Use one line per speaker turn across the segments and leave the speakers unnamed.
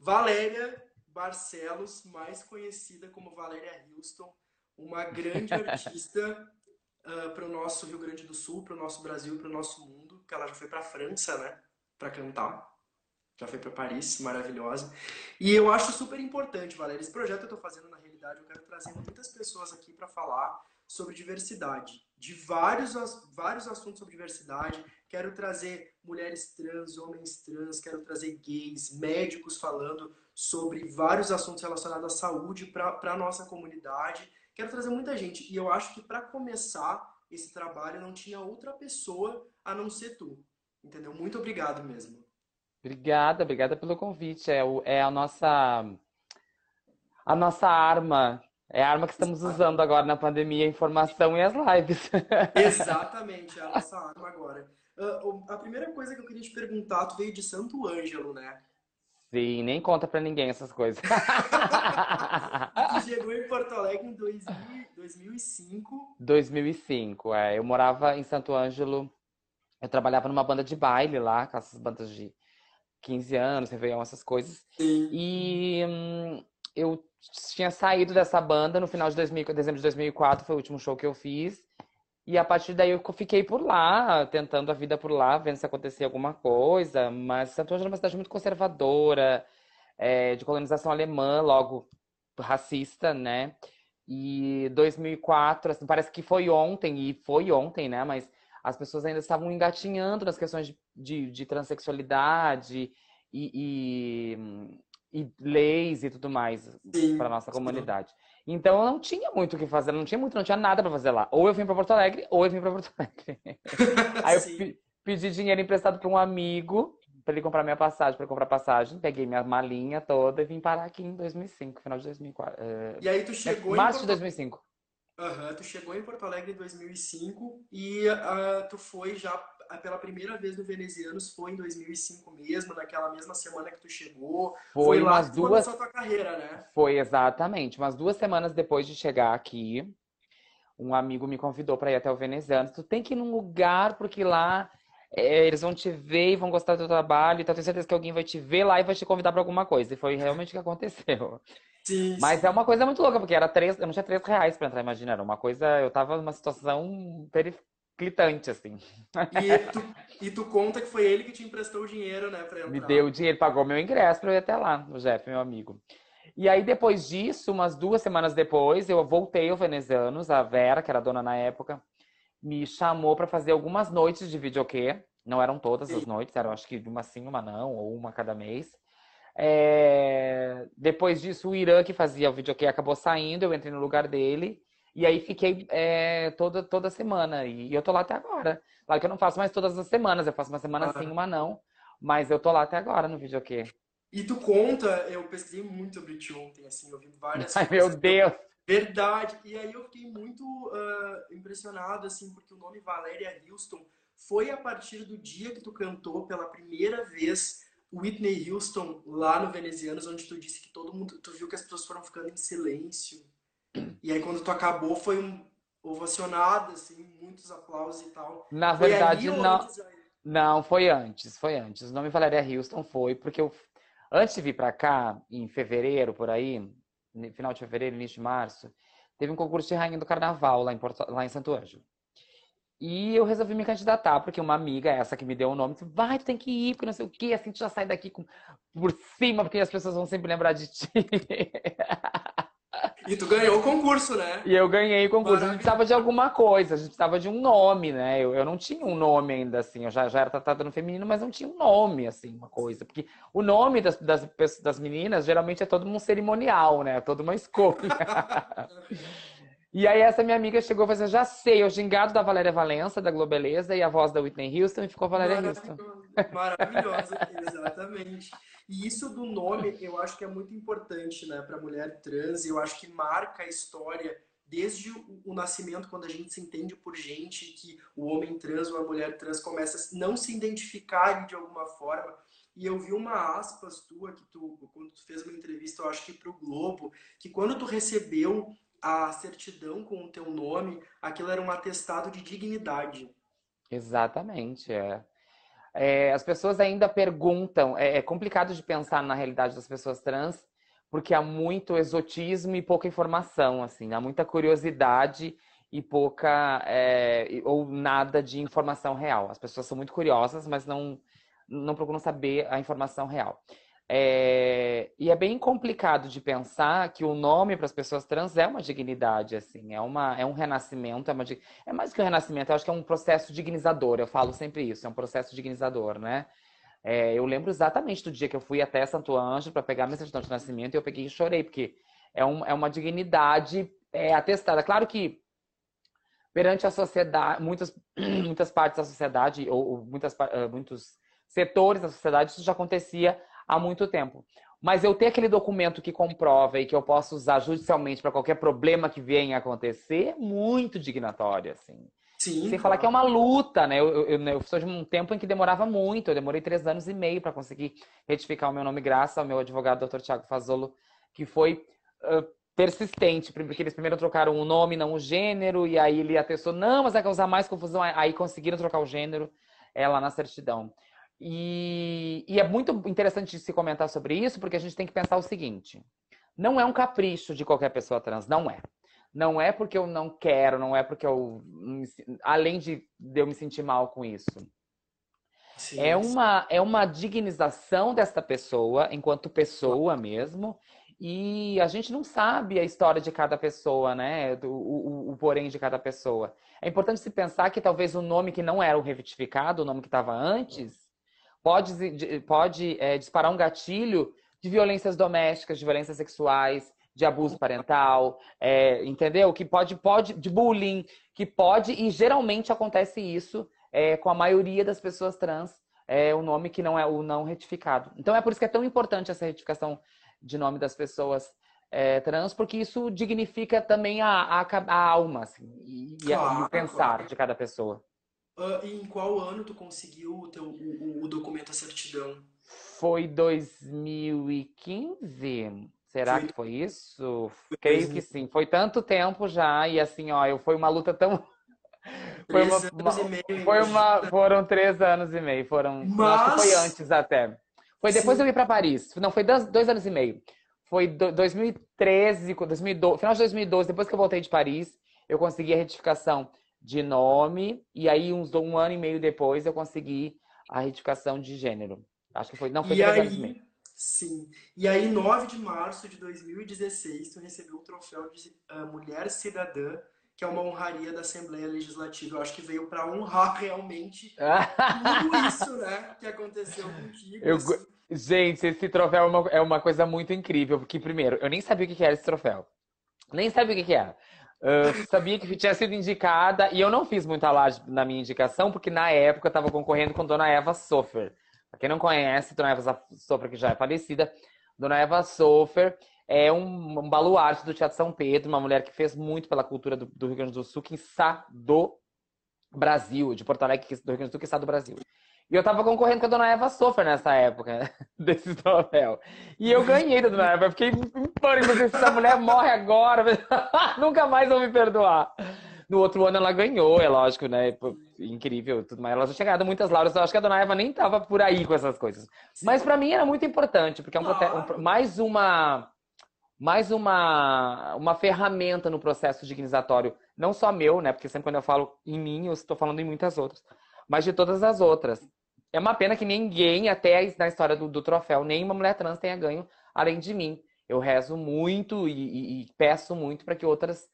Valéria Barcelos, mais conhecida como Valéria Houston, uma grande artista uh, para o nosso Rio Grande do Sul, para o nosso Brasil, para o nosso mundo, que ela já foi para a França, né, para cantar. Já foi para Paris, maravilhosa. E eu acho super importante, Valéria, esse projeto que eu estou fazendo na realidade, eu quero trazer muitas pessoas aqui para falar sobre diversidade, de vários, vários assuntos sobre diversidade. Quero trazer mulheres trans, homens trans, quero trazer gays, médicos falando sobre vários assuntos relacionados à saúde para a nossa comunidade. Quero trazer muita gente. E eu acho que para começar esse trabalho não tinha outra pessoa a não ser tu. Entendeu? Muito obrigado mesmo.
Obrigada, obrigada pelo convite. É, o, é a nossa a nossa arma. É a arma que estamos usando agora na pandemia, a informação e as lives.
Exatamente, é a nossa arma agora. Uh, a primeira coisa que eu queria te perguntar, tu veio de Santo Ângelo, né?
Sim, nem conta pra ninguém essas coisas.
tu chegou em Porto Alegre em 2005.
2005, é. Eu morava em Santo Ângelo. Eu trabalhava numa banda de baile lá, com essas bandas de 15 anos, Réveillon, essas coisas.
Sim.
E hum, eu tinha saído dessa banda no final de 2000, dezembro de 2004, foi o último show que eu fiz. E a partir daí eu fiquei por lá, tentando a vida por lá, vendo se acontecia alguma coisa. Mas Santo Ângelo é uma cidade muito conservadora, é, de colonização alemã, logo racista, né? E 2004, assim, parece que foi ontem, e foi ontem, né? Mas as pessoas ainda estavam engatinhando nas questões de, de, de transexualidade e, e e leis e tudo mais para nossa comunidade. Então eu não tinha muito o que fazer, não tinha muito, não tinha nada para fazer lá. Ou eu vim para Porto Alegre, ou eu vim para Porto Alegre. Aí eu pedi dinheiro emprestado para um amigo para ele comprar minha passagem, para comprar passagem, peguei minha malinha toda e vim parar aqui em 2005, final de 2004.
Uh, e aí tu chegou
é, março Porto... de 2005.
Aham, uhum, tu chegou em Porto Alegre em 2005 e uh, tu foi já pela primeira vez no Venezianos foi em 2005 mesmo, naquela mesma semana que tu chegou.
Foi, foi lá umas duas...
a tua carreira, né?
Foi, exatamente. Umas duas semanas depois de chegar aqui, um amigo me convidou para ir até o Venezianos. Tu tem que ir num lugar, porque lá é, eles vão te ver e vão gostar do teu trabalho. Então, tenho certeza que alguém vai te ver lá e vai te convidar para alguma coisa. E foi realmente o que aconteceu.
Sim,
Mas
sim.
é uma coisa muito louca, porque era três, eu não tinha três reais para entrar, imagina. Era uma coisa, eu tava numa situação periférica gritante, assim.
E tu, e tu conta que foi ele que te emprestou o dinheiro, né, pra entrar.
Me deu o dinheiro, pagou meu ingresso pra eu ir até lá, o Jeff, meu amigo. E aí, depois disso, umas duas semanas depois, eu voltei ao Venezianos, a Vera, que era dona na época, me chamou para fazer algumas noites de videokê. Não eram todas as noites, eram acho que uma sim, uma não, ou uma cada mês. É... Depois disso, o Irã, que fazia o videokê, acabou saindo, eu entrei no lugar dele. E aí fiquei é, toda, toda semana. E, eu tô lá até agora. Claro que eu não faço mais todas as semanas, eu faço uma semana ah. sim, uma não. Mas eu tô lá até agora no videokê.
E tu conta, eu pesquisei muito sobre ti ontem, assim, eu vi várias
Ai, meu Deus!
Verdade! E aí eu fiquei muito uh, impressionado, assim, porque o nome Valéria Houston foi a partir do dia que tu cantou pela primeira vez Whitney Houston lá no Venezianos, onde tu disse que todo mundo, tu viu que as pessoas foram ficando em silêncio. E aí quando tu acabou foi um ovacionado, assim, muitos aplausos e tal.
Na foi verdade, não. Não, foi antes, foi antes. O nome Valéria Houston foi porque eu antes de vir para cá, em fevereiro por aí, final de fevereiro, início de março, teve um concurso de rainha do carnaval lá em Porto, lá em Santo Ângelo. E eu resolvi me candidatar, porque uma amiga, essa que me deu o nome, disse, vai, tu tem que ir, porque não sei o quê, assim tu já sai daqui com, por cima, porque as pessoas vão sempre lembrar de ti.
E tu ganhou o concurso, né?
E eu ganhei o concurso. A gente precisava de alguma coisa, a gente precisava de um nome, né? Eu, eu não tinha um nome ainda, assim. Eu já, já era tratada no feminino, mas não tinha um nome, assim, uma coisa. Porque o nome das, das, das meninas geralmente é todo um cerimonial, né? Toda uma escolha. E aí essa minha amiga chegou e falou assim, já sei, o gingado da Valéria Valença, da Globeleza, e a voz da Whitney Houston, e ficou Valéria Houston.
Maravilhosa, exatamente. E isso do nome, eu acho que é muito importante, né, para mulher trans. Eu acho que marca a história desde o, o, nascimento, quando a gente se entende por gente, que o homem trans ou a mulher trans começa a não se identificar de alguma forma. E eu vi uma aspas tua que tu, quando tu fez uma entrevista, eu acho que para o Globo, que quando tu recebeu a certidão com o teu nome, aquilo era um atestado de dignidade.
Exatamente, é. É, as pessoas ainda perguntam, é, é complicado de pensar na realidade das pessoas trans, porque há muito exotismo e pouca informação, assim, há muita curiosidade e pouca é, ou nada de informação real. As pessoas são muito curiosas, mas não não procuram saber a informação real. É, e é bem complicado de pensar que o nome para as pessoas trans é uma dignidade, assim, é, uma, é um renascimento, é, uma, é mais que um renascimento, eu acho que é um processo dignizador, eu falo sempre isso, é um processo dignizador, né? É, eu lembro exatamente do dia que eu fui até Santo Anjo para pegar minha certidão de nascimento e eu peguei e chorei, porque é, um, é uma dignidade é, atestada. Claro que perante a sociedade, muitas, muitas partes da sociedade, ou, ou muitas, uh, muitos setores da sociedade, isso já acontecia há muito tempo. Mas eu ter aquele documento que comprova e que eu posso usar judicialmente para qualquer problema que venha a acontecer é muito dignatório, assim. Sim, Sem falar que é uma luta, né? Eu, eu, eu, eu sou de um tempo em que demorava muito. Eu demorei três anos e meio para conseguir retificar o meu nome, graças ao meu advogado, Dr. Tiago Fazolo, que foi uh, persistente, porque eles primeiro trocaram o nome, não o gênero, e aí ele atestou, não, mas vai causar mais confusão. Aí conseguiram trocar o gênero é, lá na certidão. E, e é muito interessante se comentar sobre isso, porque a gente tem que pensar o seguinte: não é um capricho de qualquer pessoa trans, não é. Não é porque eu não quero, não é porque eu. Além de, eu me sentir mal com isso. Sim, é, uma, é uma dignização dessa pessoa, enquanto pessoa mesmo, e a gente não sabe a história de cada pessoa, né? O, o, o, porém de cada pessoa. É importante se pensar que talvez o nome que não era o revitificado, o nome que estava antes, pode, pode é, disparar um gatilho de violências domésticas, de violências sexuais, de abuso parental, é, entendeu? Que pode, pode, de bullying, que pode, e geralmente acontece isso é, com a maioria das pessoas trans, é o nome que não é o não retificado. Então é por isso que é tão importante essa retificação de nome das pessoas é, trans, porque isso dignifica também a, a, a alma, assim, e, claro, e, o pensar claro. de cada pessoa.
Uh, em qual ano tu conseguiu o, teu, o, o documento, a certidão?
Foi 2015? Será foi. que foi isso? Foi Creio que sim. Foi tanto tempo já e assim, ó, eu foi uma luta tão foi uma, uma foi uma, foram três anos e meio, foram, Mas... acho que foi antes até. Foi depois sim. eu ir para Paris. Não, foi dois, dois anos e meio. Foi do, 2013, 2012, final de 2012, depois que eu voltei de Paris, eu consegui a retificação de nome, e aí uns um ano e meio depois eu consegui a retificação de gênero. Acho que foi, não, foi e três aí, anos e meio.
Sim. E aí, 9 de março de 2016, tu recebeu o troféu de uh, Mulher Cidadã, que é uma honraria da Assembleia Legislativa. Eu acho que veio para honrar realmente tudo isso, né, que aconteceu contigo. Eu, assim.
Gente, esse troféu é uma, é uma, coisa muito incrível, porque, primeiro, eu nem sabia o que era esse troféu. Nem sabia o que era. Uh, sabia que tinha sido indicada e eu não fiz muita laje na minha indicação, porque na época eu estava concorrendo com Dona Eva Sofer. Pra quem não conhece, Dona Eva Sofer, que já é falecida, Dona Eva Sofer é um, um baluarte do Teatro São Pedro, uma mulher que fez muito pela cultura do, do Rio Grande do Sul, que está do Brasil, de Porto Alegre, do Rio Grande do Sul, que está do Brasil. E eu tava concorrendo com a dona Eva Sofer nessa época, desse troféu. E eu ganhei da dona Eva. Fiquei em pânico, se essa mulher morre agora, nunca mais vão me perdoar. No outro ano ela ganhou, é lógico, né? Incrível, tudo mais. Ela já ganhado muitas lauras. Eu acho que a dona Eva nem tava por aí com essas coisas. Mas para mim era muito importante, porque é um, um, mais uma mais uma, uma ferramenta no processo dignizatório, não só meu, né? Porque sempre quando eu falo em mim, eu estou falando em muitas outras, mas de todas as outras. É uma pena que ninguém, até na história do, do troféu, nenhuma mulher trans tenha ganho além de mim. Eu rezo muito e, e, e peço muito para que outras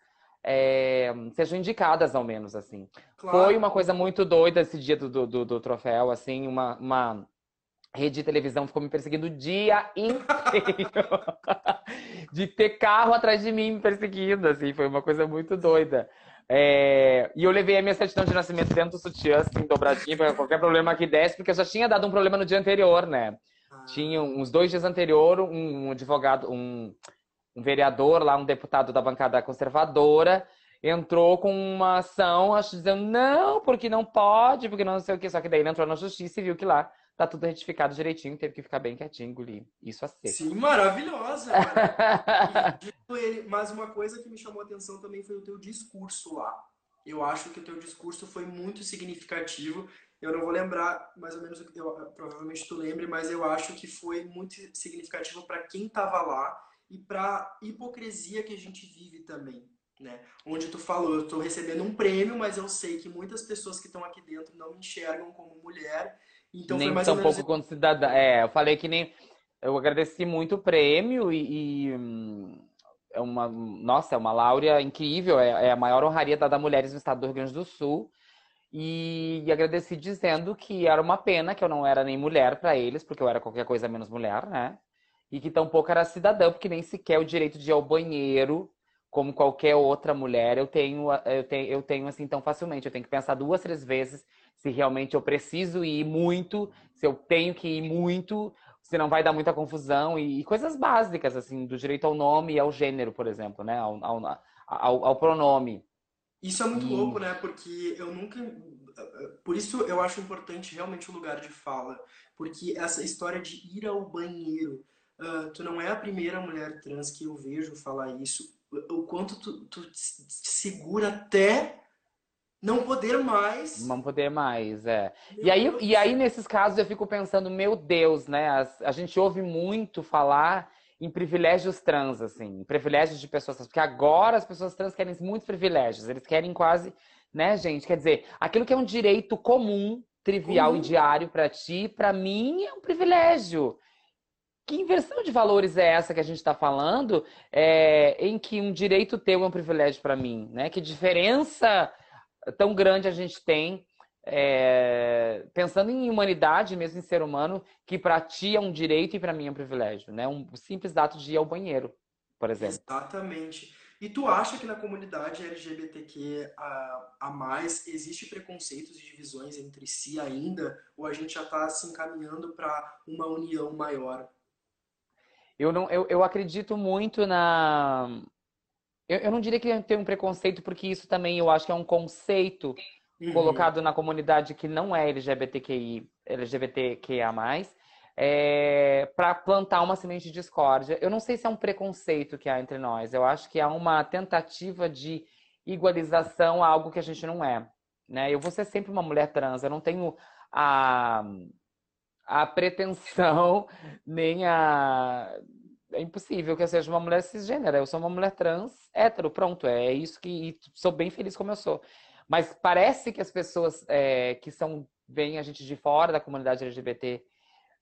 é, sejam indicadas, ao menos, assim. Claro. Foi uma coisa muito doida esse dia do, do, do troféu, assim, uma, uma rede de televisão ficou me perseguindo o dia inteiro. de ter carro atrás de mim me perseguindo, assim, foi uma coisa muito doida. É... E eu levei a minha certidão de nascimento dentro do sutiã, assim, dobradinho, para qualquer problema que desse, porque eu já tinha dado um problema no dia anterior, né? Ah. Tinha uns dois dias anterior, um, advogado, um, um vereador lá, um deputado da bancada conservadora, entrou com uma ação, acho, dizendo, não, porque não pode, porque não sei o que. Só que daí ele entrou na justiça e viu que lá tá tudo retificado direitinho, teve que ficar bem quietinho, engolir isso a seco.
Sim, maravilhosa. mas uma coisa que me chamou a atenção também foi o teu discurso lá. Eu acho que o teu discurso foi muito significativo eu não vou lembrar mais ou menos, eu, provavelmente tu lembre, mas eu acho que foi muito significativo para quem estava lá e para hipocrisia que a gente vive também, né? Onde tu falou, eu estou recebendo um prêmio, mas eu sei que muitas pessoas que estão aqui dentro não me enxergam como mulher, então
nem
foi mais
tão
ou menos...
pouco quanto cidadã. É, eu falei que nem eu agradeci muito o prêmio e, e hum, é uma, nossa, é uma láurea incrível, é, é a maior honraria dada a mulheres no estado do Rio Grande do Sul. E, e agradeci dizendo que era uma pena que eu não era nem mulher para eles, porque eu era qualquer coisa menos mulher, né? E que tampouco era cidadã, porque nem sequer o direito de ir ao banheiro, como qualquer outra mulher, eu tenho, eu tenho, eu tenho assim tão facilmente. Eu tenho que pensar duas, três vezes se realmente eu preciso ir muito, se eu tenho que ir muito, se não vai dar muita confusão e, e, coisas básicas, assim, do direito ao nome e ao gênero, por exemplo, né? Ao, ao, ao, ao pronome.
Isso é muito e... louco, né? Porque eu nunca. Por isso eu acho importante realmente o lugar de fala. Porque essa história de ir ao banheiro. Uh, tu não é a primeira mulher trans que eu vejo falar isso. O quanto tu, tu te segura até não poder mais.
Não poder mais, é. e aí, e aí, nesses casos, eu fico pensando, meu Deus, né? A, a gente ouve muito falar em privilégios trans, assim, privilégios de pessoas trans, porque agora as pessoas trans querem muitos privilégios, eles querem quase, né, gente? Quer dizer, aquilo que é um direito comum, trivial uhum. e diário para ti, para mim é um privilégio. Que inversão de valores é essa que a gente está falando, é, em que um direito teu é um privilégio para mim, né? Que diferença tão grande a gente tem, é, pensando em humanidade, mesmo em ser humano, que para ti é um direito e para mim é um privilégio, né? Um simples ato de ir ao banheiro, por exemplo.
Exatamente. E tu acha que na comunidade LGBTQ a, a mais existe preconceitos e divisões entre si ainda, ou a gente já está se encaminhando para uma união maior?
Eu não, eu, eu acredito muito na eu, eu não diria que tem um preconceito, porque isso também eu acho que é um conceito uhum. colocado na comunidade que não é LGBTQI, LGBTQIA+, é, para plantar uma semente de discórdia. Eu não sei se é um preconceito que há entre nós. Eu acho que há uma tentativa de igualização a algo que a gente não é. Né? Eu vou ser sempre uma mulher trans. Eu não tenho a, a pretensão nem a é impossível que eu seja uma mulher cisgênera. Eu sou uma mulher trans, hétero, pronto. É isso que sou bem feliz como eu sou. Mas parece que as pessoas é, que são bem a gente de fora da comunidade LGBT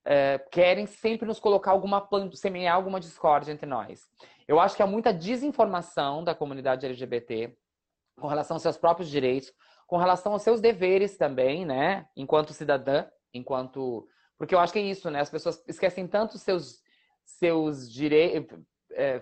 é, querem sempre nos colocar alguma semear alguma discórdia entre nós. Eu acho que há muita desinformação da comunidade LGBT com relação aos seus próprios direitos, com relação aos seus deveres também, né? Enquanto cidadã, enquanto. Porque eu acho que é isso, né? As pessoas esquecem tanto os seus seus direitos. É,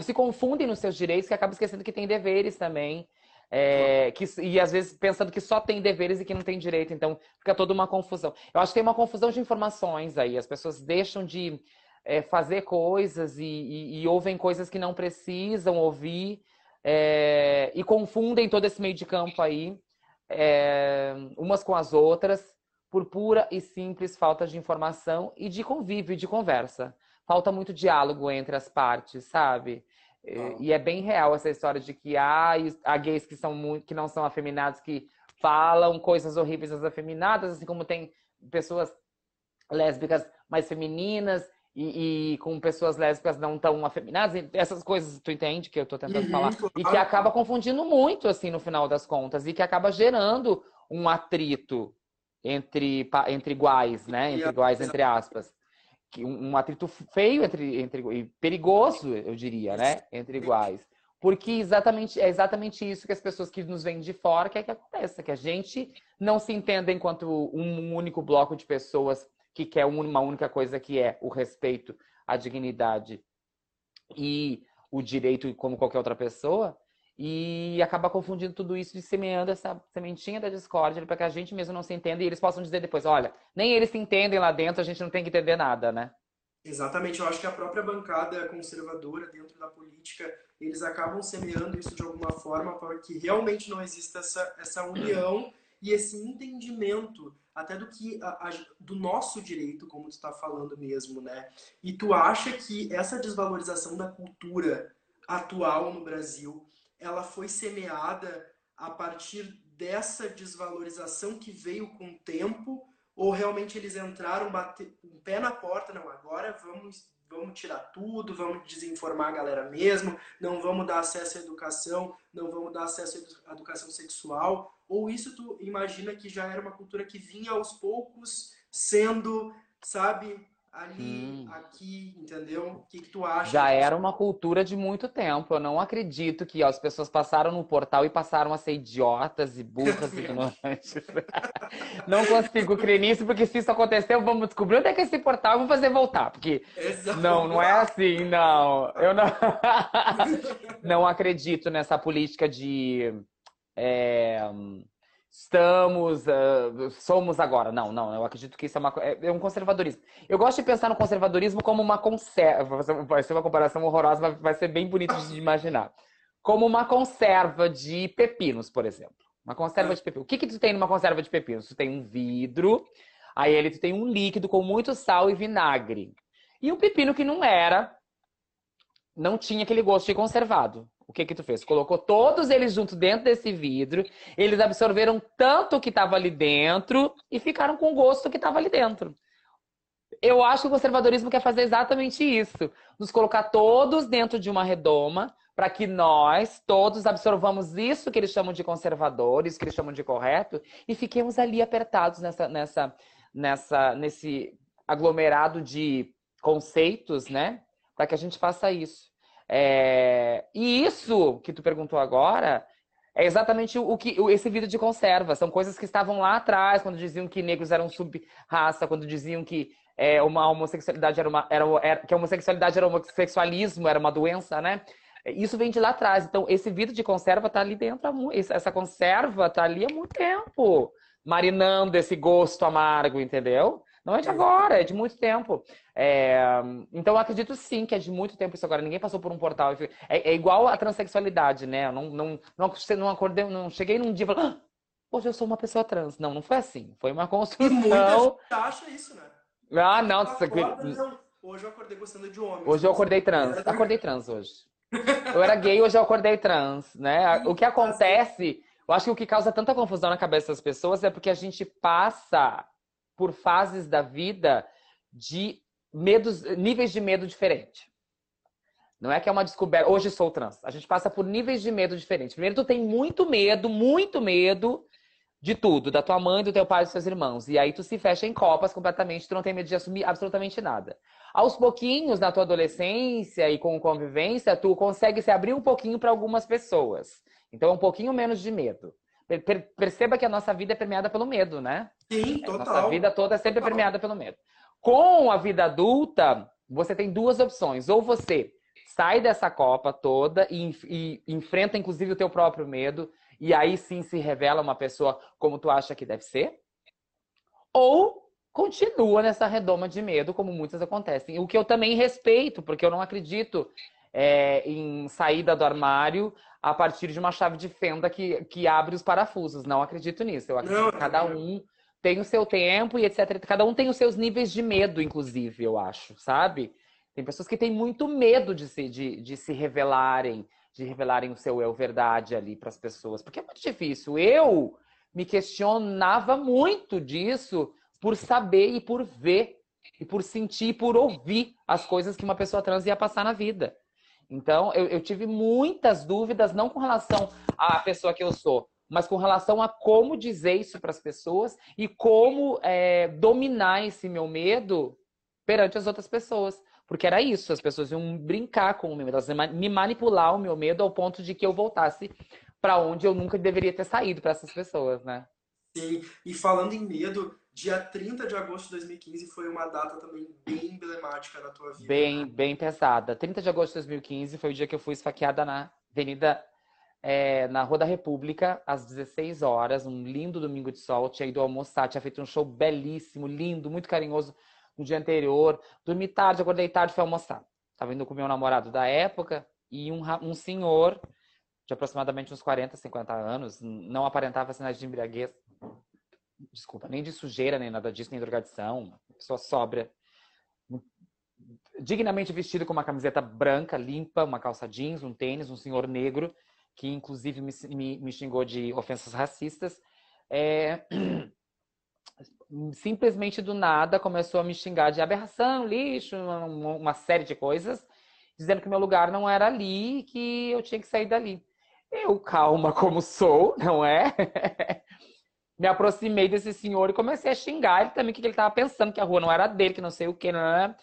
se confundem nos seus direitos que acabam esquecendo que tem deveres também. É, que, e às vezes pensando que só tem deveres e que não tem direito, então fica toda uma confusão. Eu acho que tem uma confusão de informações aí, as pessoas deixam de é, fazer coisas e, e, e, ouvem coisas que não precisam ouvir é, e confundem todo esse meio de campo aí, é, umas com as outras, por pura e simples falta de informação e de convívio e de conversa falta muito diálogo entre as partes, sabe? Oh. E é bem real essa história de que há, há gays que, são muito, que não são afeminados, que falam coisas horríveis às afeminadas, assim como tem pessoas lésbicas mais femininas e, e, com pessoas lésbicas não tão afeminadas, essas coisas, tu entende que eu tô tentando uhum, falar? Claro. E que acaba confundindo muito, assim, no final das contas, e que acaba gerando um atrito entre, entre iguais, né? Entre iguais, entre aspas um atrito feio entre, entre perigoso, eu diria, né, entre iguais. Porque exatamente, é exatamente isso que as pessoas que nos vêm de fora querem que aconteça, que a gente não se entenda enquanto um único bloco de pessoas que quer uma única coisa que é o respeito, a dignidade e o direito como qualquer outra pessoa, e acaba confundindo tudo isso e semeando essa sementinha da discórdia para que a gente mesmo não se entenda e eles possam dizer depois, olha, nem eles se entendem lá dentro, a gente não tem que entender nada, né?
Exatamente, eu acho que a própria bancada conservadora dentro da política, eles acabam semeando isso de alguma forma para que realmente não exista essa, essa união e esse entendimento até do que a, a, do nosso direito, como tu está falando mesmo, né? E tu acha que essa desvalorização da cultura atual no Brasil ela foi semeada a partir dessa desvalorização que veio com o tempo ou realmente eles entraram, bater um pé na porta, não, agora vamos, vamos tirar tudo, vamos desinformar a galera mesmo, não vamos dar acesso à educação, não vamos dar acesso à educação sexual, ou isso tu imagina que já era uma cultura que vinha aos poucos sendo, sabe, ali, hum. aqui, entendeu? O que, que, tu acha?
Já era uma cultura de muito tempo. Eu não acredito que ó, as pessoas passaram no portal e passaram a ser idiotas e burras e ignorantes. não consigo crer nisso, porque se isso aconteceu, vamos descobrir onde é que é esse portal e vamos fazer voltar. Porque Exato. não, não é assim, não. Eu não, não acredito nessa política de. É estamos, uh, somos agora. Não, não, eu acredito que isso é, uma, é, é, um conservadorismo. Eu gosto de pensar no conservadorismo como uma conserva. Vai ser uma comparação horrorosa, mas vai ser bem bonito de imaginar. Como uma conserva de pepinos, por exemplo. Uma conserva de pepinos. O que, que tu tem numa conserva de pepinos? Tu tem um vidro, aí ele tu tem um líquido com muito sal e vinagre. E um pepino que não era, não tinha aquele gosto de conservado. O que que tu fez? Colocou todos eles junto dentro desse vidro, eles absorveram tanto o que estava ali dentro e ficaram com o gosto que estava ali dentro. Eu acho que o conservadorismo quer fazer exatamente isso, nos colocar todos dentro de uma redoma para que nós todos absorvamos isso que eles chamam de conservador, isso que eles chamam de correto e fiquemos ali apertados nessa nessa nessa nesse aglomerado de conceitos, né? Para que a gente faça isso. É... E isso que tu perguntou agora é exatamente o que esse vídeo de conserva. São coisas que estavam lá atrás, quando diziam que negros eram sub-raça, quando diziam que é, uma homossexualidade era uma. Era, era, que a homossexualidade era homossexualismo, era uma doença, né? Isso vem de lá atrás. Então, esse vidro de conserva tá ali dentro. Essa conserva tá ali há muito tempo, marinando esse gosto amargo, entendeu? Não é de agora, é de muito tempo. É... Então, eu acredito sim que é de muito tempo isso agora. Ninguém passou por um portal. É, é igual a transexualidade, né? Eu não, não, não, não, acordei, não cheguei num dia e falei, ah, hoje eu sou uma pessoa trans. Não, não foi assim. Foi uma construção. E muita
gente acha isso, né?
Ah, não. Acorda,
não. Hoje eu acordei gostando de homens.
Hoje eu acordei trans. Acordei trans hoje. Eu era gay, hoje eu acordei trans, né? O que acontece, eu acho que o que causa tanta confusão na cabeça das pessoas é porque a gente passa por fases da vida de medos, níveis de medo diferente. Não é que é uma descoberta. Hoje sou trans. A gente passa por níveis de medo diferentes. Primeiro, tu tem muito medo, muito medo de tudo, da tua mãe, do teu pai dos seus irmãos. E aí tu se fecha em copas completamente, tu não tem medo de assumir absolutamente nada. Aos pouquinhos, na tua adolescência e com convivência, tu consegue se abrir um pouquinho para algumas pessoas. Então, é um pouquinho menos de medo. Perceba que a nossa vida é permeada pelo medo, né?
Sim, total.
A nossa vida toda é sempre total. permeada pelo medo. Com a vida adulta, você tem duas opções. Ou você sai dessa copa toda e, e, enfrenta, inclusive, o teu próprio medo, e aí sim se revela uma pessoa como tu acha que deve ser. Ou continua nessa redoma de medo, como muitas acontecem. O que eu também respeito, porque eu não acredito é, em saída do armário a partir de uma chave de fenda que, que abre os parafusos. Não acredito nisso. Eu acredito que cada um tem o seu tempo e etc. Cada um tem os seus níveis de medo, inclusive, eu acho, sabe? Tem pessoas que têm muito medo de se, de, de se revelarem, de revelarem o seu eu verdade ali para as pessoas. Porque é muito difícil. Eu me questionava muito disso por saber e por ver, e por sentir e por ouvir as coisas que uma pessoa trans ia passar na vida. Então, eu, eu tive muitas dúvidas, não com relação à pessoa que eu sou, mas com relação a como dizer isso para as pessoas e como é, dominar esse meu medo perante as outras pessoas. Porque era isso, as pessoas iam brincar com o meu medo, me manipular o meu medo ao ponto de que eu voltasse para onde eu nunca deveria ter saído para essas pessoas, né?
Sim, e falando em medo, dia 30 de agosto de 2015 foi uma data também bem emblemática na tua vida.
Bem,
né?
bem pesada. 30 de agosto de 2015 foi o dia que eu fui esfaqueada na Avenida, é, na Rua da República, às 16 horas, um lindo domingo de sol. Tinha ido almoçar, tinha feito um show belíssimo, lindo, muito carinhoso no dia anterior. Dormi tarde, acordei tarde, fui almoçar. Tava indo com meu namorado da época e um, um senhor de aproximadamente uns 40, 50 anos, não aparentava sinais de embriaguez desculpa, nem de sujeira, nem nada disso, nem drogadição, pessoa sóbria, dignamente vestido com uma camiseta branca, limpa, uma calça jeans, um tênis, um senhor negro, que inclusive me, me, me xingou de ofensas racistas. É... Simplesmente do nada começou a me xingar de aberração, lixo, uma, uma série de coisas, dizendo que meu lugar não era ali e que eu tinha que sair dali. Eu, calma como sou, não é? me aproximei desse senhor e comecei a xingar ele também, que ele estava pensando, que a rua não era dele, que não sei o que. Não é?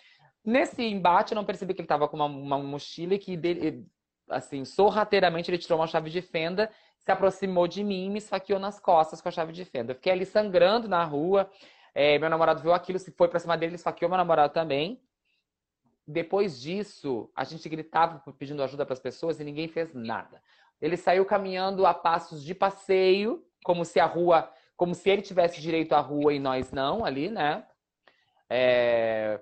Nesse embate, eu não percebi que ele estava com uma, uma, mochila e que, dele, assim, sorrateiramente ele tirou uma chave de fenda, se aproximou de mim e me esfaqueou nas costas com a chave de fenda. Eu fiquei ali sangrando na rua. É, meu namorado viu aquilo, se foi pra cima dele, ele esfaqueou meu namorado também. Depois disso, a gente gritava pedindo ajuda para as pessoas e ninguém fez nada. Ele saiu caminhando a passos de passeio, como se a rua como se ele tivesse direito à rua e nós não ali, né? É...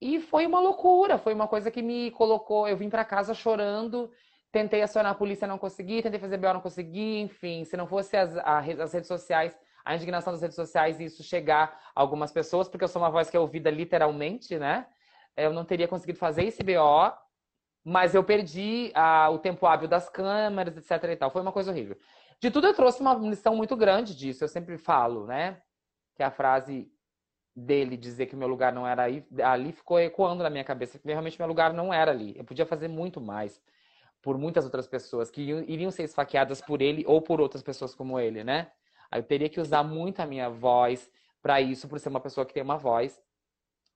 E foi uma loucura, foi uma coisa que me colocou. Eu vim para casa chorando, tentei acionar a polícia, não consegui, tentei fazer BO, não consegui, enfim. Se não fosse as, as redes sociais, a indignação das redes sociais e isso chegar a algumas pessoas, porque eu sou uma voz que é ouvida literalmente, né? Eu não teria conseguido fazer esse BO, mas eu perdi a, o tempo hábil das câmeras, etc e tal. Foi uma coisa horrível. De tudo eu trouxe uma lição muito grande disso. Eu sempre falo, né? Que a frase dele dizer que meu lugar não era aí, ali ficou ecoando na minha cabeça, que realmente meu lugar não era ali. Eu podia fazer muito mais por muitas outras pessoas que iriam ser esfaqueadas por ele ou por outras pessoas como ele, né? Aí eu teria que usar muito a minha voz para isso, por ser uma pessoa que tem uma voz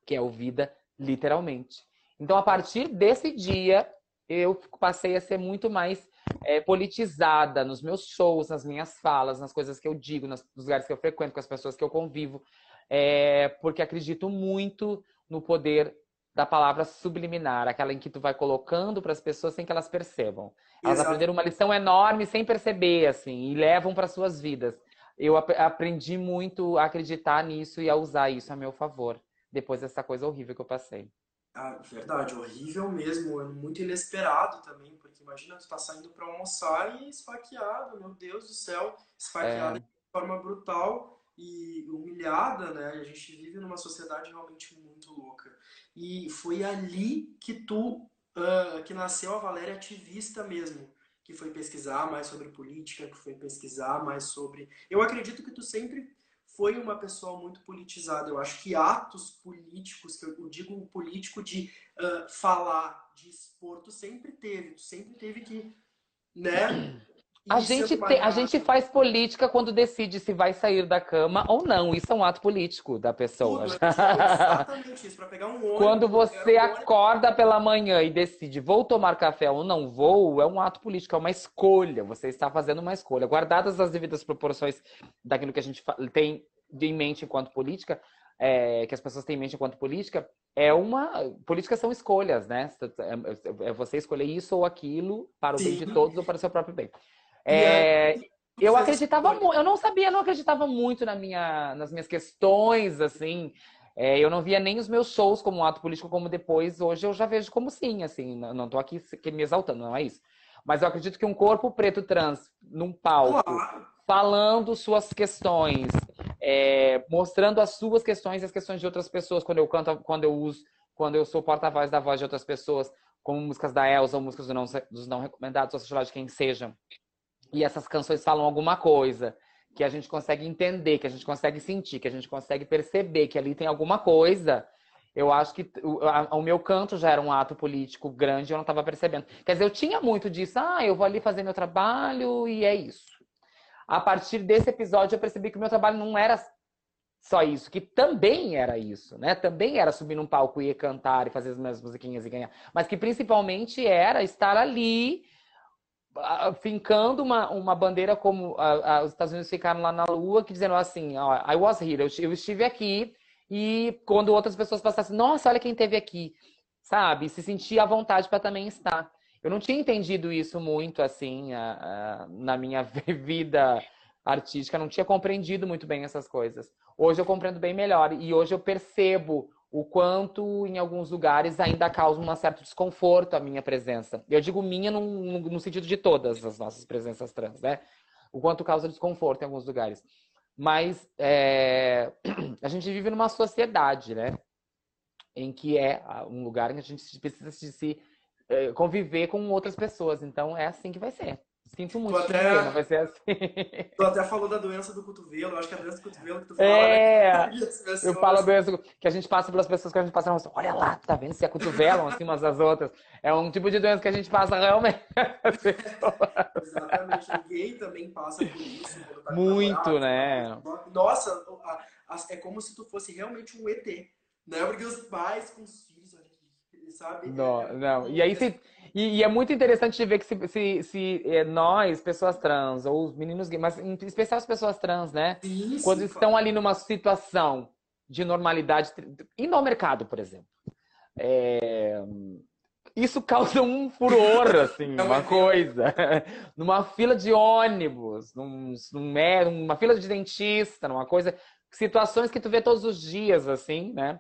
que é ouvida literalmente. Então, a partir desse dia, eu passei a ser muito mais é, politizada nos meus shows, nas minhas falas, nas coisas que eu digo, nos lugares que eu frequento, com as pessoas que eu convivo, é, porque acredito muito no poder da palavra subliminar, aquela em que tu vai colocando para as pessoas sem que elas percebam. Elas Exato. aprenderam uma lição enorme sem perceber, assim, e levam para suas vidas. Eu ap aprendi muito a acreditar nisso e a usar isso a meu favor, depois dessa coisa horrível que eu passei.
Ah, verdade, horrível mesmo, é muito inesperado também, porque imagina tu tá saindo para almoçar e esfaqueado, meu Deus do céu, esfaqueado é... de forma brutal e humilhada, né? A gente vive numa sociedade realmente muito louca. E foi ali que tu, uh, que nasceu a Valéria ativista mesmo, que foi pesquisar mais sobre política, que foi pesquisar mais sobre. Eu acredito que tu sempre foi uma pessoa muito politizada. Eu acho que atos políticos, que eu digo político de uh, falar, de expor, tu sempre teve, tu sempre teve que, né?
A gente, te, a gente faz política quando decide se vai sair da cama ou não. Isso é um ato político da pessoa. Tudo, exatamente isso, para pegar um ônibus. Quando você um acorda pela manhã e decide vou tomar café ou não vou, é um ato político, é uma escolha. Você está fazendo uma escolha. Guardadas as devidas proporções daquilo que a gente tem em mente enquanto política, é, que as pessoas têm em mente enquanto política, é uma. Política são escolhas, né? É, é você escolher isso ou aquilo para o Sim. bem de todos ou para o seu próprio bem. É, eu acreditava muito, eu não sabia, não acreditava muito na minha, nas minhas questões, assim. É, eu não via nem os meus shows como um ato político, como depois, hoje eu já vejo como sim, assim. Não estou aqui me exaltando, não é isso. Mas eu acredito que um corpo preto trans num palco, falando suas questões, é, mostrando as suas questões e as questões de outras pessoas, quando eu canto, quando eu uso, quando eu sou porta-voz da voz de outras pessoas, como músicas da Elsa ou músicas dos não, dos não recomendados, ou seja lá de quem seja e essas canções falam alguma coisa que a gente consegue entender, que a gente consegue sentir, que a gente consegue perceber que ali tem alguma coisa, eu acho que o, meu canto já era um ato político grande, eu não estava percebendo. Quer dizer, eu tinha muito disso, ah, eu vou ali fazer meu trabalho e é isso. A partir desse episódio, eu percebi que o meu trabalho não era só isso, que também era isso, né? Também era subir num palco e cantar e fazer as minhas musiquinhas e ganhar. Mas que principalmente era estar ali fincando uma, uma bandeira como a, a, os Estados Unidos ficaram lá na Lua, que dizendo assim, I was here, eu, eu, estive aqui, e quando outras pessoas passassem, nossa, olha quem esteve aqui, sabe? Se sentia à vontade para também estar. Eu não tinha entendido isso muito, assim, a, na minha vida artística, não tinha compreendido muito bem essas coisas. Hoje eu compreendo bem melhor, e hoje eu percebo o quanto em alguns lugares ainda causa um certo desconforto a minha presença. Eu digo minha no, sentido de todas as nossas presenças trans, né? O quanto causa desconforto em alguns lugares. Mas é... a gente vive numa sociedade, né? Em que é um lugar em que a gente precisa se é, conviver com outras pessoas. Então é assim que vai ser. Sinto muito,
até,
vai ser assim.
Tu até falou da doença do cotovelo, eu acho que é a doença do cotovelo que tu fala.
É, né? eu falo a doença que a gente passa pelas pessoas que a gente passa rua. Olha lá, tá vendo se é cotovelam assim umas das outras. É um tipo de doença que a gente passa realmente.
Exatamente, o gay também passa por isso.
Tá muito, né?
Nossa, é como se tu fosse realmente um ET, né? Porque os pais com os filhos, sabe?
Não, é, não. E aí se e, e, é muito interessante de ver que se, se, se é, nós, pessoas trans, ou os meninos gays, mas em especial as pessoas trans, né? Isso, Quando estão ali numa situação de normalidade, e no mercado, por exemplo, é, isso causa um furor, assim, uma coisa. numa fila de ônibus, num, numa fila de dentista, numa coisa. Situações que tu vê todos os dias, assim, né?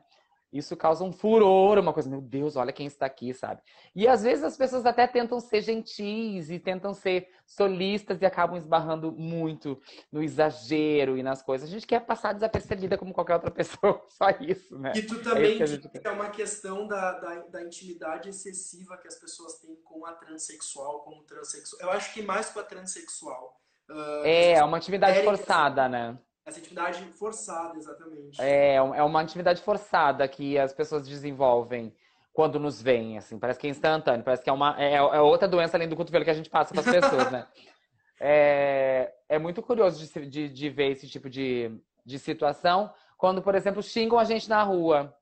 Isso causa um furor, uma coisa, meu Deus, olha quem está aqui, sabe? E às vezes as pessoas até tentam ser gentis e tentam ser solistas e acabam esbarrando muito no exagero e nas coisas. A gente quer passar desapercebida como qualquer outra pessoa, só isso, né?
E tu também é, que é uma questão da, da, da, intimidade excessiva que as pessoas têm com a transexual, com o transexual. Eu acho que mais com a transexual.
Uh, é, é uma atividade forçada, né?
Essa atividade forçada, exatamente.
É, é uma atividade forçada que as pessoas desenvolvem quando nos veem, assim. Parece que é instantâneo, parece que é uma é, é outra doença além do cotovelo que a gente passa para as pessoas, né? É, é muito curioso de, de, de ver esse tipo de, de situação quando, por exemplo, xingam a gente na rua.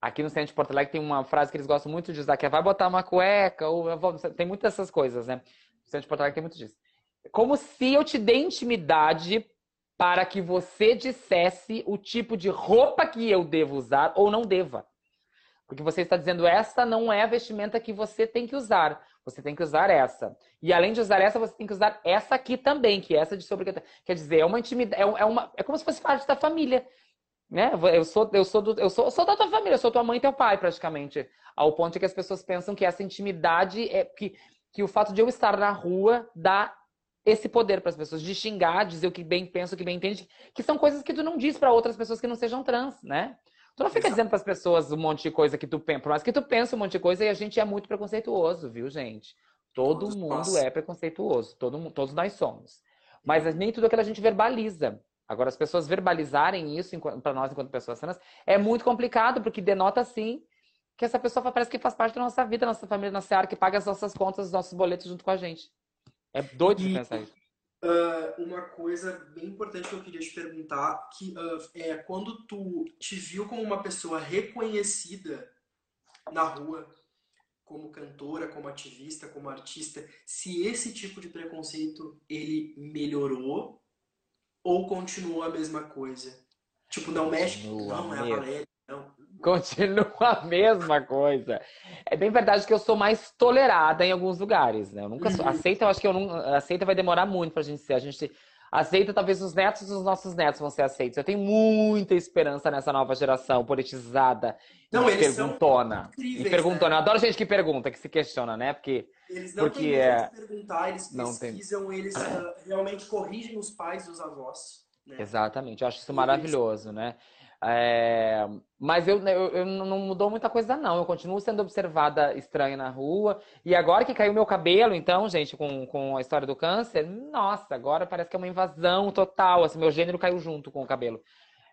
Aqui no centro de Porto Alegre tem uma frase que eles gostam muito de usar, que é vai botar uma cueca, ou tem muitas dessas coisas, né? No centro de Porto Alegre tem muito disso. Como se eu te dê intimidade para que você dissesse o tipo de roupa que eu devo usar ou não deva. Porque você está dizendo, essa não é a vestimenta que você tem que usar. Você tem que usar essa. E além de usar essa, você tem que usar essa aqui também, que é essa de sobre. Quer dizer, é uma intimidade, é, é, uma, é como se fosse parte da família. Né? Eu sou, eu sou, do, eu sou, eu sou da tua família, eu sou tua mãe e teu pai, praticamente. Ao ponto de que as pessoas pensam que essa intimidade é que, que o fato de eu estar na rua dá esse poder para as pessoas de xingar, dizer o que bem pensa, o que bem entende, que são coisas que tu não diz para outras pessoas que não sejam trans, né? Tu não fica Exato. dizendo para as pessoas um monte de coisa que tu pensa, por mais que tu pensa um monte de coisa e a gente é muito preconceituoso, viu, gente? Todo todos mundo é preconceituoso, todo, todos nós somos. Mas nem tudo aquilo a gente verbaliza. Agora, as pessoas verbalizarem isso para nós enquanto pessoas trans é muito complicado, porque denota sim que essa pessoa parece que faz parte da nossa vida, da nossa família, da nossa área, que paga as nossas contas, os nossos boletos junto com a gente. É doido de pensar isso.
Uh, uma coisa bem importante que eu queria te perguntar, que uh, é quando tu te viu como uma pessoa reconhecida na rua, como cantora, como ativista, como artista, se esse tipo de preconceito ele melhorou ou continuou a mesma coisa? Tipo, não mexe, não é a Valéria.
Continua a mesma coisa. É bem verdade que eu sou mais tolerada em alguns lugares, né? Eu nunca sou. Uhum. Aceita, eu acho que eu não. Aceita vai demorar muito pra gente ser. A gente aceita, talvez os netos dos nossos netos vão ser aceitos. Eu tenho muita esperança nessa nova geração politizada
não,
e perguntona. E perguntona. Né? Eu adoro gente que pergunta, que se questiona, né? Porque.
Eles não porque, têm é... de perguntar, eles pesquisam, tem... eles uh, realmente corrigem os pais e os avós. Né?
Exatamente, eu acho isso maravilhoso, né? É, mas eu, eu, eu, não mudou muita coisa, não. Eu continuo sendo observada estranha na rua. E agora que caiu meu cabelo, então, gente, com, com a história do câncer, nossa, agora parece que é uma invasão total. Assim, meu gênero caiu junto com o cabelo.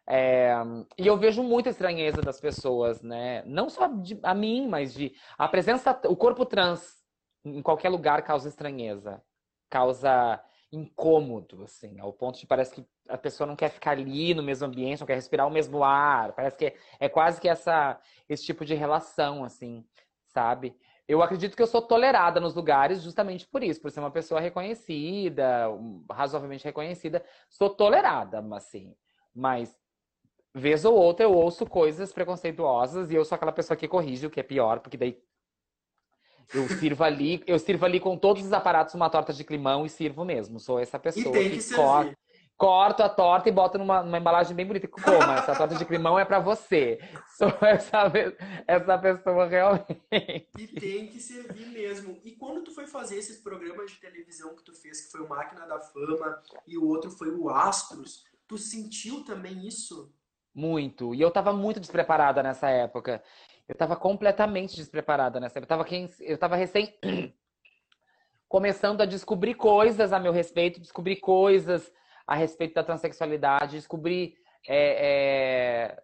É, e eu vejo muita estranheza das pessoas, né? Não só de, a mim, mas de a presença, o corpo trans em qualquer lugar causa estranheza, causa incômodo, assim, ao ponto de parece que a pessoa não quer ficar ali no mesmo ambiente, não quer respirar o mesmo ar. Parece que é, é quase que essa, esse tipo de relação, assim, sabe? Eu acredito que eu sou tolerada nos lugares justamente por isso, por ser uma pessoa reconhecida, razoavelmente reconhecida. Sou tolerada, assim. Mas, vez ou outra, eu ouço coisas preconceituosas e eu sou aquela pessoa que corrige o que é pior, porque daí eu sirvo ali, eu sirvo ali com todos os aparatos uma torta de climão e sirvo mesmo. Sou essa pessoa
que,
que corta corto a torta e boto numa, numa embalagem bem bonita. Coma, essa torta de climão é para você. Sou essa, essa pessoa realmente.
E tem que servir mesmo. E quando tu foi fazer esses programas de televisão que tu fez, que foi o Máquina da Fama e o outro foi o Astros, tu sentiu também isso?
Muito. E eu tava muito despreparada nessa época. Eu tava completamente despreparada nessa época. Eu tava, quem, eu tava recém começando a descobrir coisas a meu respeito, descobrir coisas a respeito da transexualidade, descobrir é, é,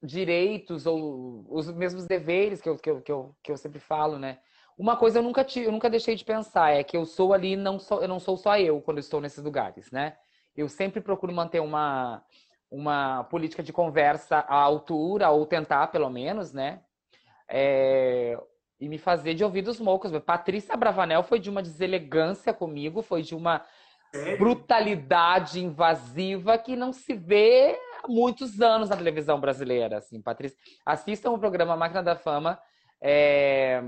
direitos ou os mesmos deveres que eu, que, eu, que, eu, que eu sempre falo, né? Uma coisa eu nunca, eu nunca deixei de pensar é que eu sou ali, não sou, eu não sou só eu quando estou nesses lugares, né? Eu sempre procuro manter uma, uma política de conversa à altura, ou tentar, pelo menos, né? É, e me fazer de ouvidos moucos. Patrícia Bravanel foi de uma deselegância comigo, foi de uma Sério? brutalidade invasiva que não se vê há muitos anos na televisão brasileira. Assim, Patrícia, assistam o programa Máquina da Fama. É...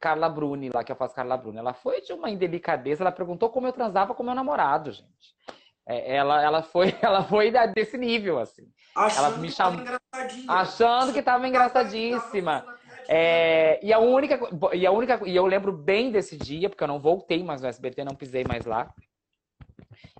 Carla Bruni, lá que eu faço Carla Bruni, ela foi de uma indelicadeza. Ela perguntou como eu transava com meu namorado, gente. É, ela, ela foi, ela foi desse nível, assim.
Achando
ela
me chamou,
achando que estava engraçadíssima. É, e a única e a única e eu lembro bem desse dia porque eu não voltei mais no SBT, não pisei mais lá.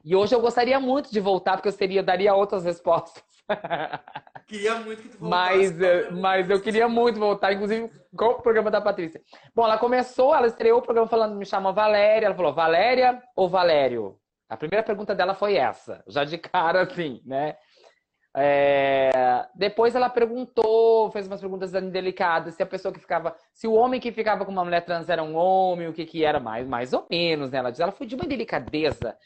E hoje eu gostaria muito de voltar porque eu seria daria outras respostas.
Queria muito que tu
voltasse. Mas, eh, mas eu queria muito voltar, inclusive com o programa da Patrícia. Bom, ela começou, ela estreou o programa falando, me chama Valéria. Ela falou, Valéria ou Valério? A primeira pergunta dela foi essa, já de cara assim, né? É... Depois ela perguntou, fez umas perguntas indelicadas, se a pessoa que ficava, se o homem que ficava com uma mulher trans era um homem, o que que era mais, mais ou menos, né? Ela diz, ela foi de uma delicadeza.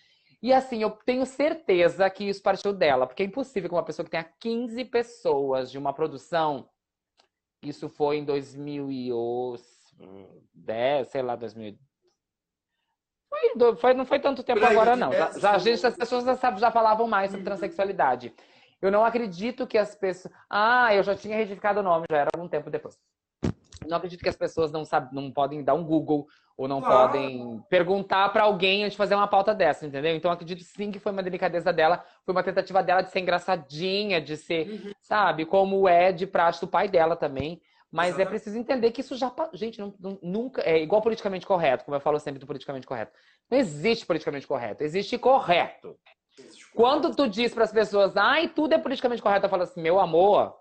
E assim, eu tenho certeza que isso partiu dela, porque é impossível que uma pessoa que tenha 15 pessoas de uma produção, isso foi em 2010, sei lá, 2000, foi, foi, não foi tanto tempo agora, não. Já, já, a gente, as pessoas já, já falavam mais sobre transexualidade. Eu não acredito que as pessoas. Ah, eu já tinha retificado o nome, já era algum tempo depois. Não acredito que as pessoas não, sabem, não podem dar um Google ou não podem perguntar para alguém antes de fazer uma pauta dessa, entendeu? Então acredito sim que foi uma delicadeza dela, foi uma tentativa dela de ser engraçadinha, de ser, uhum. sabe, como é de praxe do pai dela também. Mas é preciso entender que isso já. Gente, não, não, nunca. É igual politicamente correto, como eu falo sempre do politicamente correto. Não existe politicamente correto, existe correto. Quando tu diz para as pessoas, ai, tudo é politicamente correto, eu falo assim, meu amor,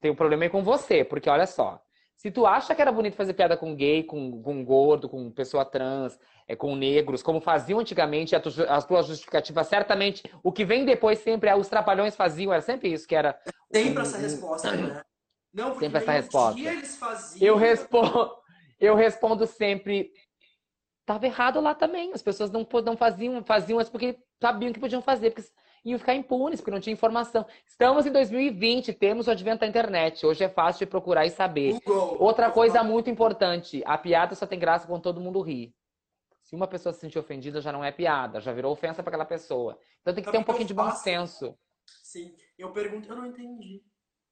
tem um problema aí com você, porque olha só. Se tu acha que era bonito fazer piada com gay, com, com gordo, com pessoa trans, é, com negros, como faziam antigamente, a, tu, a tua justificativa, certamente, o que vem depois sempre é os trapalhões faziam, era sempre isso, que era.
Sempre um, essa resposta, né?
Não, porque sempre essa resposta. Eles faziam... Eu respondo, eu respondo sempre. Tava errado lá também. As pessoas não, não faziam, faziam isso porque sabiam que podiam fazer, porque iam ficar impunes, porque não tinha informação. Estamos em 2020, temos o advento da internet. Hoje é fácil de procurar e saber. Google. Outra coisa muito importante: a piada só tem graça quando todo mundo ri. Se uma pessoa se sentir ofendida, já não é piada, já virou ofensa para aquela pessoa. Então tem que ter um pouquinho de bom senso.
Sim, eu pergunto, eu não entendi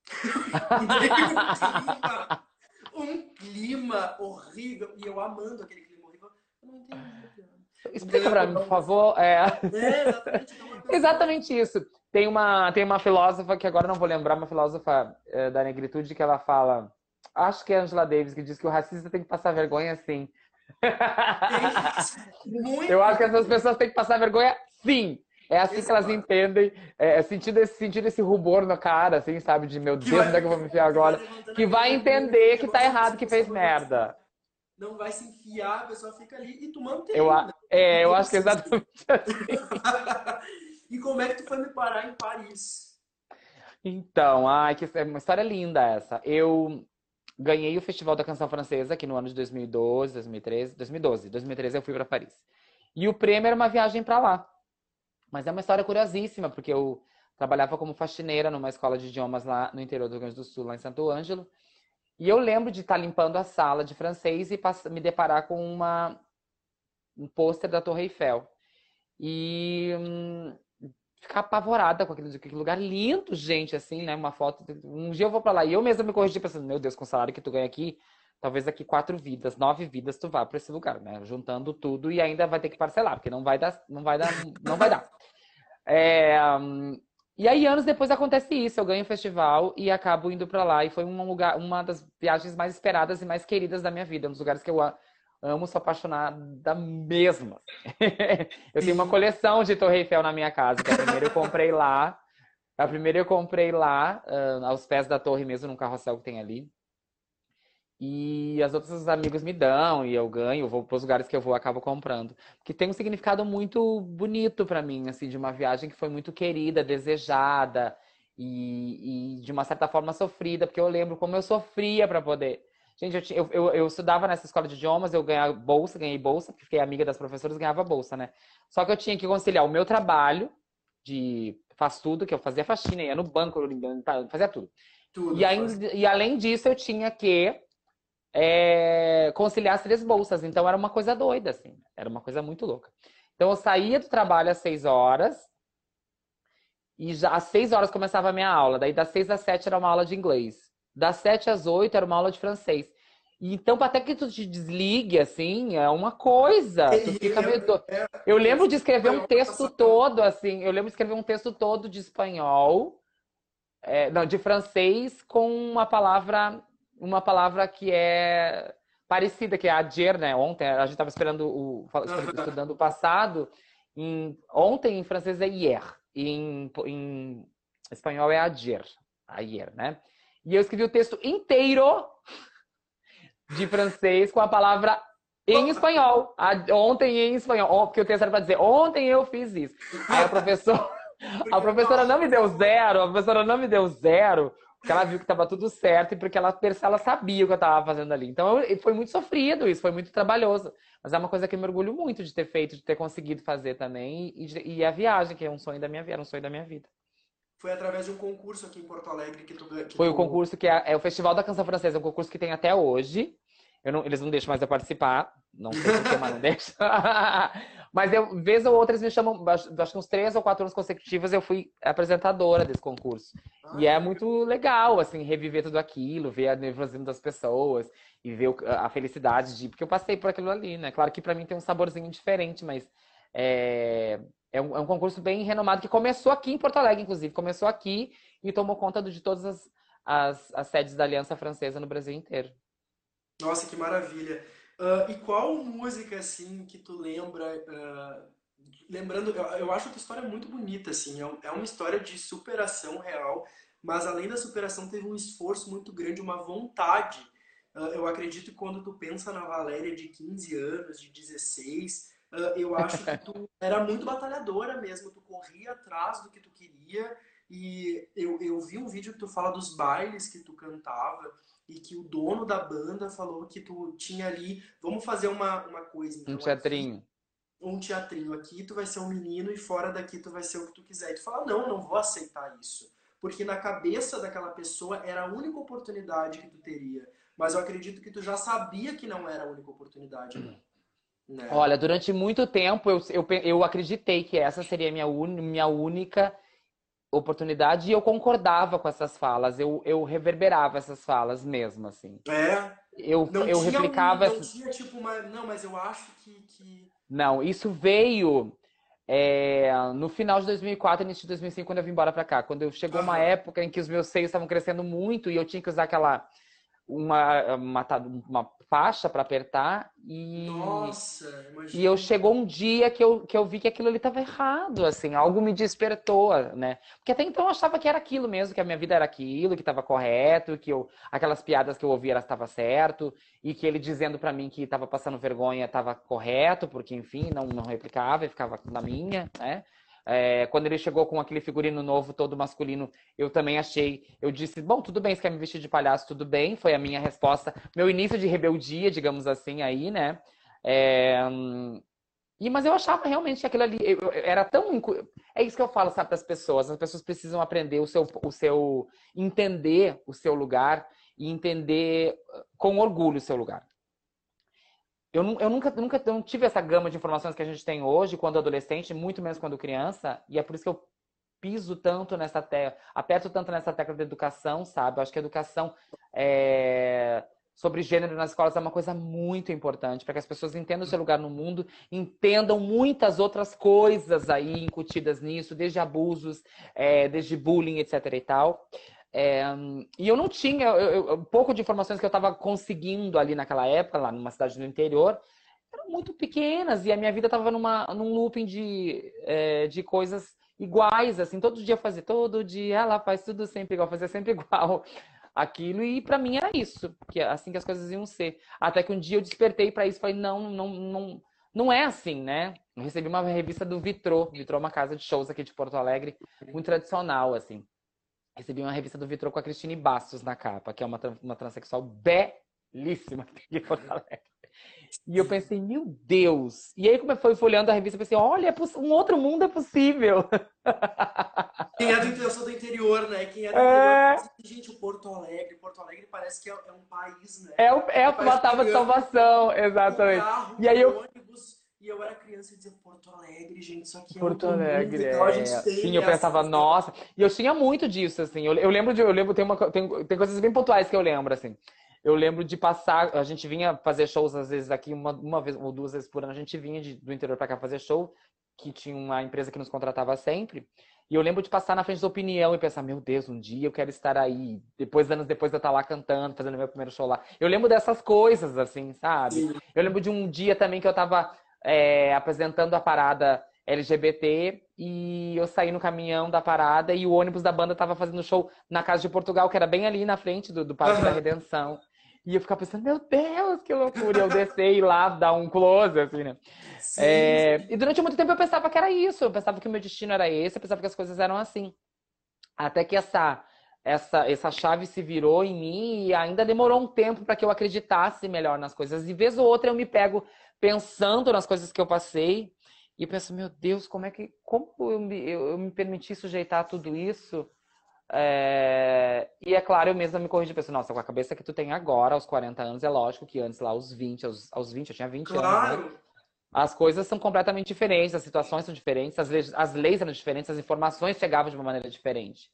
um clima horrível. E eu amando aquele clima horrível. Eu não entendi.
Explica pra mim, por favor.
É, é exatamente,
exatamente isso. Tem uma, tem uma filósofa que agora não vou lembrar, uma filósofa é, da negritude que ela fala. Acho que é Angela Davis que diz que o racista tem que passar vergonha sim. Eu acho que essas pessoas têm que passar vergonha sim. É assim que elas entendem, é, é, sentindo, esse, sentindo esse rubor na cara, assim, sabe? De meu Deus, onde é que eu vou me enfiar agora? Que vai entender que tá errado, que fez merda.
Não vai se enfiar, a pessoa fica ali e tu mantém.
Eu, né? É, eu acho que é exatamente assim.
e como é que tu foi me parar em Paris?
Então, ai, que é uma história linda essa. Eu ganhei o Festival da Canção Francesa aqui no ano de 2012, 2013, 2012. 2013 eu fui para Paris. E o prêmio era uma viagem para lá. Mas é uma história curiosíssima, porque eu trabalhava como faxineira numa escola de idiomas lá no interior do Rio Grande do Sul, lá em Santo Ângelo. E eu lembro de estar limpando a sala de francês e me deparar com uma, um pôster da Torre Eiffel. E hum, ficar apavorada com aquele, aquele, lugar lindo, gente, assim, né? Uma foto. Um dia eu vou para lá e eu mesma me corrigi pensando, meu Deus, com o salário que tu ganha aqui, talvez daqui quatro vidas, nove vidas, tu vá para esse lugar, né? Juntando tudo e ainda vai ter que parcelar, porque não vai dar, não vai dar, não vai dar. É, e aí, anos depois acontece isso, eu ganho o festival e acabo indo para lá. E foi um lugar, uma das viagens mais esperadas e mais queridas da minha vida, um dos lugares que eu amo, sou apaixonada mesmo. eu tenho uma coleção de Torre Eiffel na minha casa, que a primeira eu comprei lá. A primeira eu comprei lá, aos pés da torre mesmo, num carrossel que tem ali. E as outras amigos me dão e eu ganho, vou para os lugares que eu vou acabo comprando. Que tem um significado muito bonito para mim, assim, de uma viagem que foi muito querida, desejada e, e de uma certa forma sofrida, porque eu lembro como eu sofria para poder. Gente, eu, eu, eu, estudava nessa escola de idiomas, eu ganhava bolsa, ganhei bolsa, porque fiquei amiga das professoras, ganhava bolsa, né? Só que eu tinha que conciliar o meu trabalho de faz tudo, que eu fazia faxina, ia no banco, fazia tudo. tudo e, ainda, e além disso, eu tinha que é, conciliar as três bolsas. Então era uma coisa doida, assim. Era uma coisa muito louca. Então eu saía do trabalho às seis horas e já às seis horas começava a minha aula. Daí das seis às sete era uma aula de inglês. Das sete às oito era uma aula de francês. Então, até que tu te desligue, assim, é uma coisa. Tu fica meio... Eu lembro de escrever um texto todo, assim. Eu lembro de escrever um texto todo de espanhol, é, não, de francês, com uma palavra uma palavra que é parecida, que é adier, né? Ontem, a gente estava esperando o. estudando o passado. Em, ontem em francês é hier. E em, em espanhol é adier. Ayer, né? E eu escrevi o texto inteiro de francês com a palavra em espanhol. Ontem em espanhol. Porque o texto era para dizer, ontem eu fiz isso. Aí a professora, a professora não me deu zero, a professora não me deu zero, porque ela viu que estava tudo certo e porque ela, ela sabia o que eu estava fazendo ali. Então foi muito sofrido isso, foi muito trabalhoso. Mas é uma coisa que eu me orgulho muito de ter feito, de ter conseguido fazer também. E, e a viagem, que é um sonho da minha vida, um sonho da minha vida.
Foi através de um concurso aqui em Porto Alegre que tu
Foi o concurso que é, é, o Festival da Canção Francesa, é um concurso que tem até hoje. Não, eles não deixam mais eu participar. Não sei porquê, mas não deixam. mas eu, vez ou outra, eles me chamam, acho que uns três ou quatro anos consecutivos, eu fui apresentadora desse concurso. Ah, e é muito legal, assim, reviver tudo aquilo, ver a nervosismo das pessoas e ver a felicidade de. Porque eu passei por aquilo ali, né? Claro que para mim tem um saborzinho diferente, mas é, é, um, é um concurso bem renomado que começou aqui em Porto Alegre, inclusive. Começou aqui e tomou conta de todas as, as, as sedes da Aliança Francesa no Brasil inteiro.
Nossa, que maravilha. Uh, e qual música, assim, que tu lembra... Uh, lembrando, eu, eu, acho que a história é muito bonita, assim. É, é uma história de superação real, mas além da superação teve um esforço muito grande, uma vontade. Uh, eu acredito que quando tu pensa na Valéria de 15 anos, de 16, eu acho que tu era muito batalhadora mesmo. Tu corria atrás do que tu queria. E eu, eu vi um vídeo que tu fala dos bailes que tu cantava e que o dono da banda falou que tu tinha ali, vamos fazer uma, uma coisa.
Então, um teatrinho. Aqui,
um teatrinho aqui, tu vai ser um menino e fora daqui tu vai ser o que tu quiser. E tu fala, não, não vou aceitar isso. Porque na cabeça daquela pessoa era a única oportunidade que tu teria. Mas eu acredito que tu já sabia que não era a única oportunidade.
Né? Olha, durante muito tempo eu, eu, eu acreditei que essa seria a minha, un, minha única oportunidade e eu concordava com essas falas, eu, eu reverberava essas falas mesmo, assim.
É?
Eu, não eu replicava...
Um, não tinha tipo uma... Não, mas eu acho que... que...
Não, isso veio é, no final de 2004, início de 2005, quando eu vim embora pra cá. Quando chegou uhum. uma época em que os meus seios estavam crescendo muito e eu tinha que usar aquela uma, uma, uma faixa para apertar e
Nossa,
e eu chegou um dia que eu, que eu vi que aquilo ali estava errado, assim, algo me despertou, né? Porque até então eu achava que era aquilo mesmo, que a minha vida era aquilo, que estava correto, que eu aquelas piadas que eu ouvia elas estava certo e que ele dizendo para mim que estava passando vergonha estava correto, porque enfim, não não replicava e ficava na minha, né? É, quando ele chegou com aquele figurino novo, todo masculino, eu também achei. Eu disse: Bom, tudo bem, você quer me vestir de palhaço? Tudo bem. Foi a minha resposta. Meu início de rebeldia, digamos assim, aí, né? É, e, mas eu achava realmente que aquilo ali eu, era tão. É isso que eu falo, sabe, para as pessoas. As pessoas precisam aprender o seu, o seu. entender o seu lugar e entender com orgulho o seu lugar. Eu, eu nunca, nunca não tive essa gama de informações que a gente tem hoje quando adolescente, muito menos quando criança, e é por isso que eu piso tanto nessa tecla, aperto tanto nessa tecla da educação, sabe? Eu acho que a educação é, sobre gênero nas escolas é uma coisa muito importante para que as pessoas entendam o seu lugar no mundo, entendam muitas outras coisas aí incutidas nisso, desde abusos, é, desde bullying, etc. e tal. É, e eu não tinha, eu, eu, um pouco de informações que eu estava conseguindo ali naquela época, lá numa cidade do interior, eram muito pequenas e a minha vida estava num looping de, é, de coisas iguais, assim, todo dia fazer, todo dia ela faz tudo sempre igual, fazer sempre igual. aquilo e para mim era isso, que é assim que as coisas iam ser. Até que um dia eu despertei para isso, falei não, não, não, não é assim, né? Eu recebi uma revista do Vitrô, Vitrô é uma casa de shows aqui de Porto Alegre, muito tradicional assim. Recebi uma revista do Vitrô com a Cristine Bastos na capa, que é uma, uma transexual belíssima em Porto Alegre. E eu pensei, meu Deus! E aí, como eu fui folhando a revista, eu pensei, olha, é um outro mundo é possível.
Quem é do interior, eu sou do interior, né? Quem é do é... interior, gente, o Porto Alegre, Porto Alegre parece que é, é um país, né?
É, é uma tábua de salvação, exatamente.
Carro, e aí eu... ônibus, e eu era criança e dizia Porto Alegre, gente, isso aqui é
Porto Alegre, é. Sim, eu pensava, nossa. E eu tinha muito disso, assim. Eu, eu lembro de, eu lembro, tem, uma, tem, tem coisas bem pontuais que eu lembro, assim. Eu lembro de passar, a gente vinha fazer shows às vezes aqui uma, uma vez ou duas vezes por ano, a gente vinha de, do interior para cá fazer show, que tinha uma empresa que nos contratava sempre. E eu lembro de passar na frente da opinião e pensar, meu Deus, um dia eu quero estar aí. Depois, anos depois, eu estar lá cantando, fazendo meu primeiro show lá. Eu lembro dessas coisas, assim, sabe? Eu lembro de um dia também que eu estava é, apresentando a parada LGBT e eu saí no caminhão da parada e o ônibus da banda estava fazendo show na Casa de Portugal, que era bem ali na frente do, do Parque uhum. da Redenção. E eu ficava pensando, meu Deus, que loucura! eu descer e lá dar um close, assim, né? Sim, é... sim. E durante muito tempo eu pensava que era isso, eu pensava que o meu destino era esse, eu pensava que as coisas eram assim. Até que essa, essa, essa chave se virou em mim e ainda demorou um tempo para que eu acreditasse melhor nas coisas. E vez ou outra eu me pego pensando nas coisas que eu passei e penso, meu Deus, como é que. Como eu me, eu, eu me permiti sujeitar a tudo isso? É... E é claro, eu mesma me corrigi, penso, nossa, com a cabeça que tu tem agora, aos 40 anos, é lógico que antes, lá aos 20, aos, aos 20, eu tinha 20 claro. anos, né? As coisas são completamente diferentes, as situações são diferentes, as leis, as leis eram diferentes, as informações chegavam de uma maneira diferente.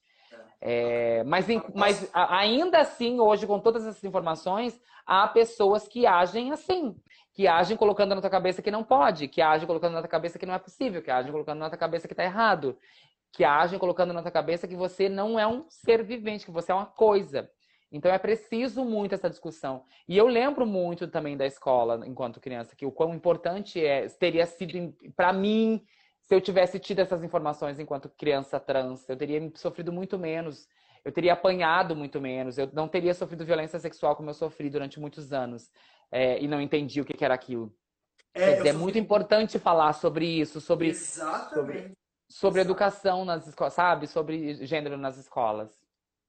É, mas, mas ainda assim, hoje, com todas essas informações, há pessoas que agem assim, que agem colocando na tua cabeça que não pode, que agem colocando na tua cabeça que não é possível, que agem colocando na tua cabeça que está errado que agem colocando na tua cabeça que você não é um ser vivente, que você é uma coisa. Então é preciso muito essa discussão. E eu lembro muito também da escola, enquanto criança, que o quão importante é, teria sido para mim se eu tivesse tido essas informações enquanto criança trans. Eu teria sofrido muito menos, eu teria apanhado muito menos, eu não teria sofrido violência sexual como eu sofri durante muitos anos é, e não entendi o que, que era aquilo. É, dizer, é muito importante falar sobre isso, sobre,
Exatamente.
sobre sobre educação nas escolas, sabe? Sobre gênero nas escolas.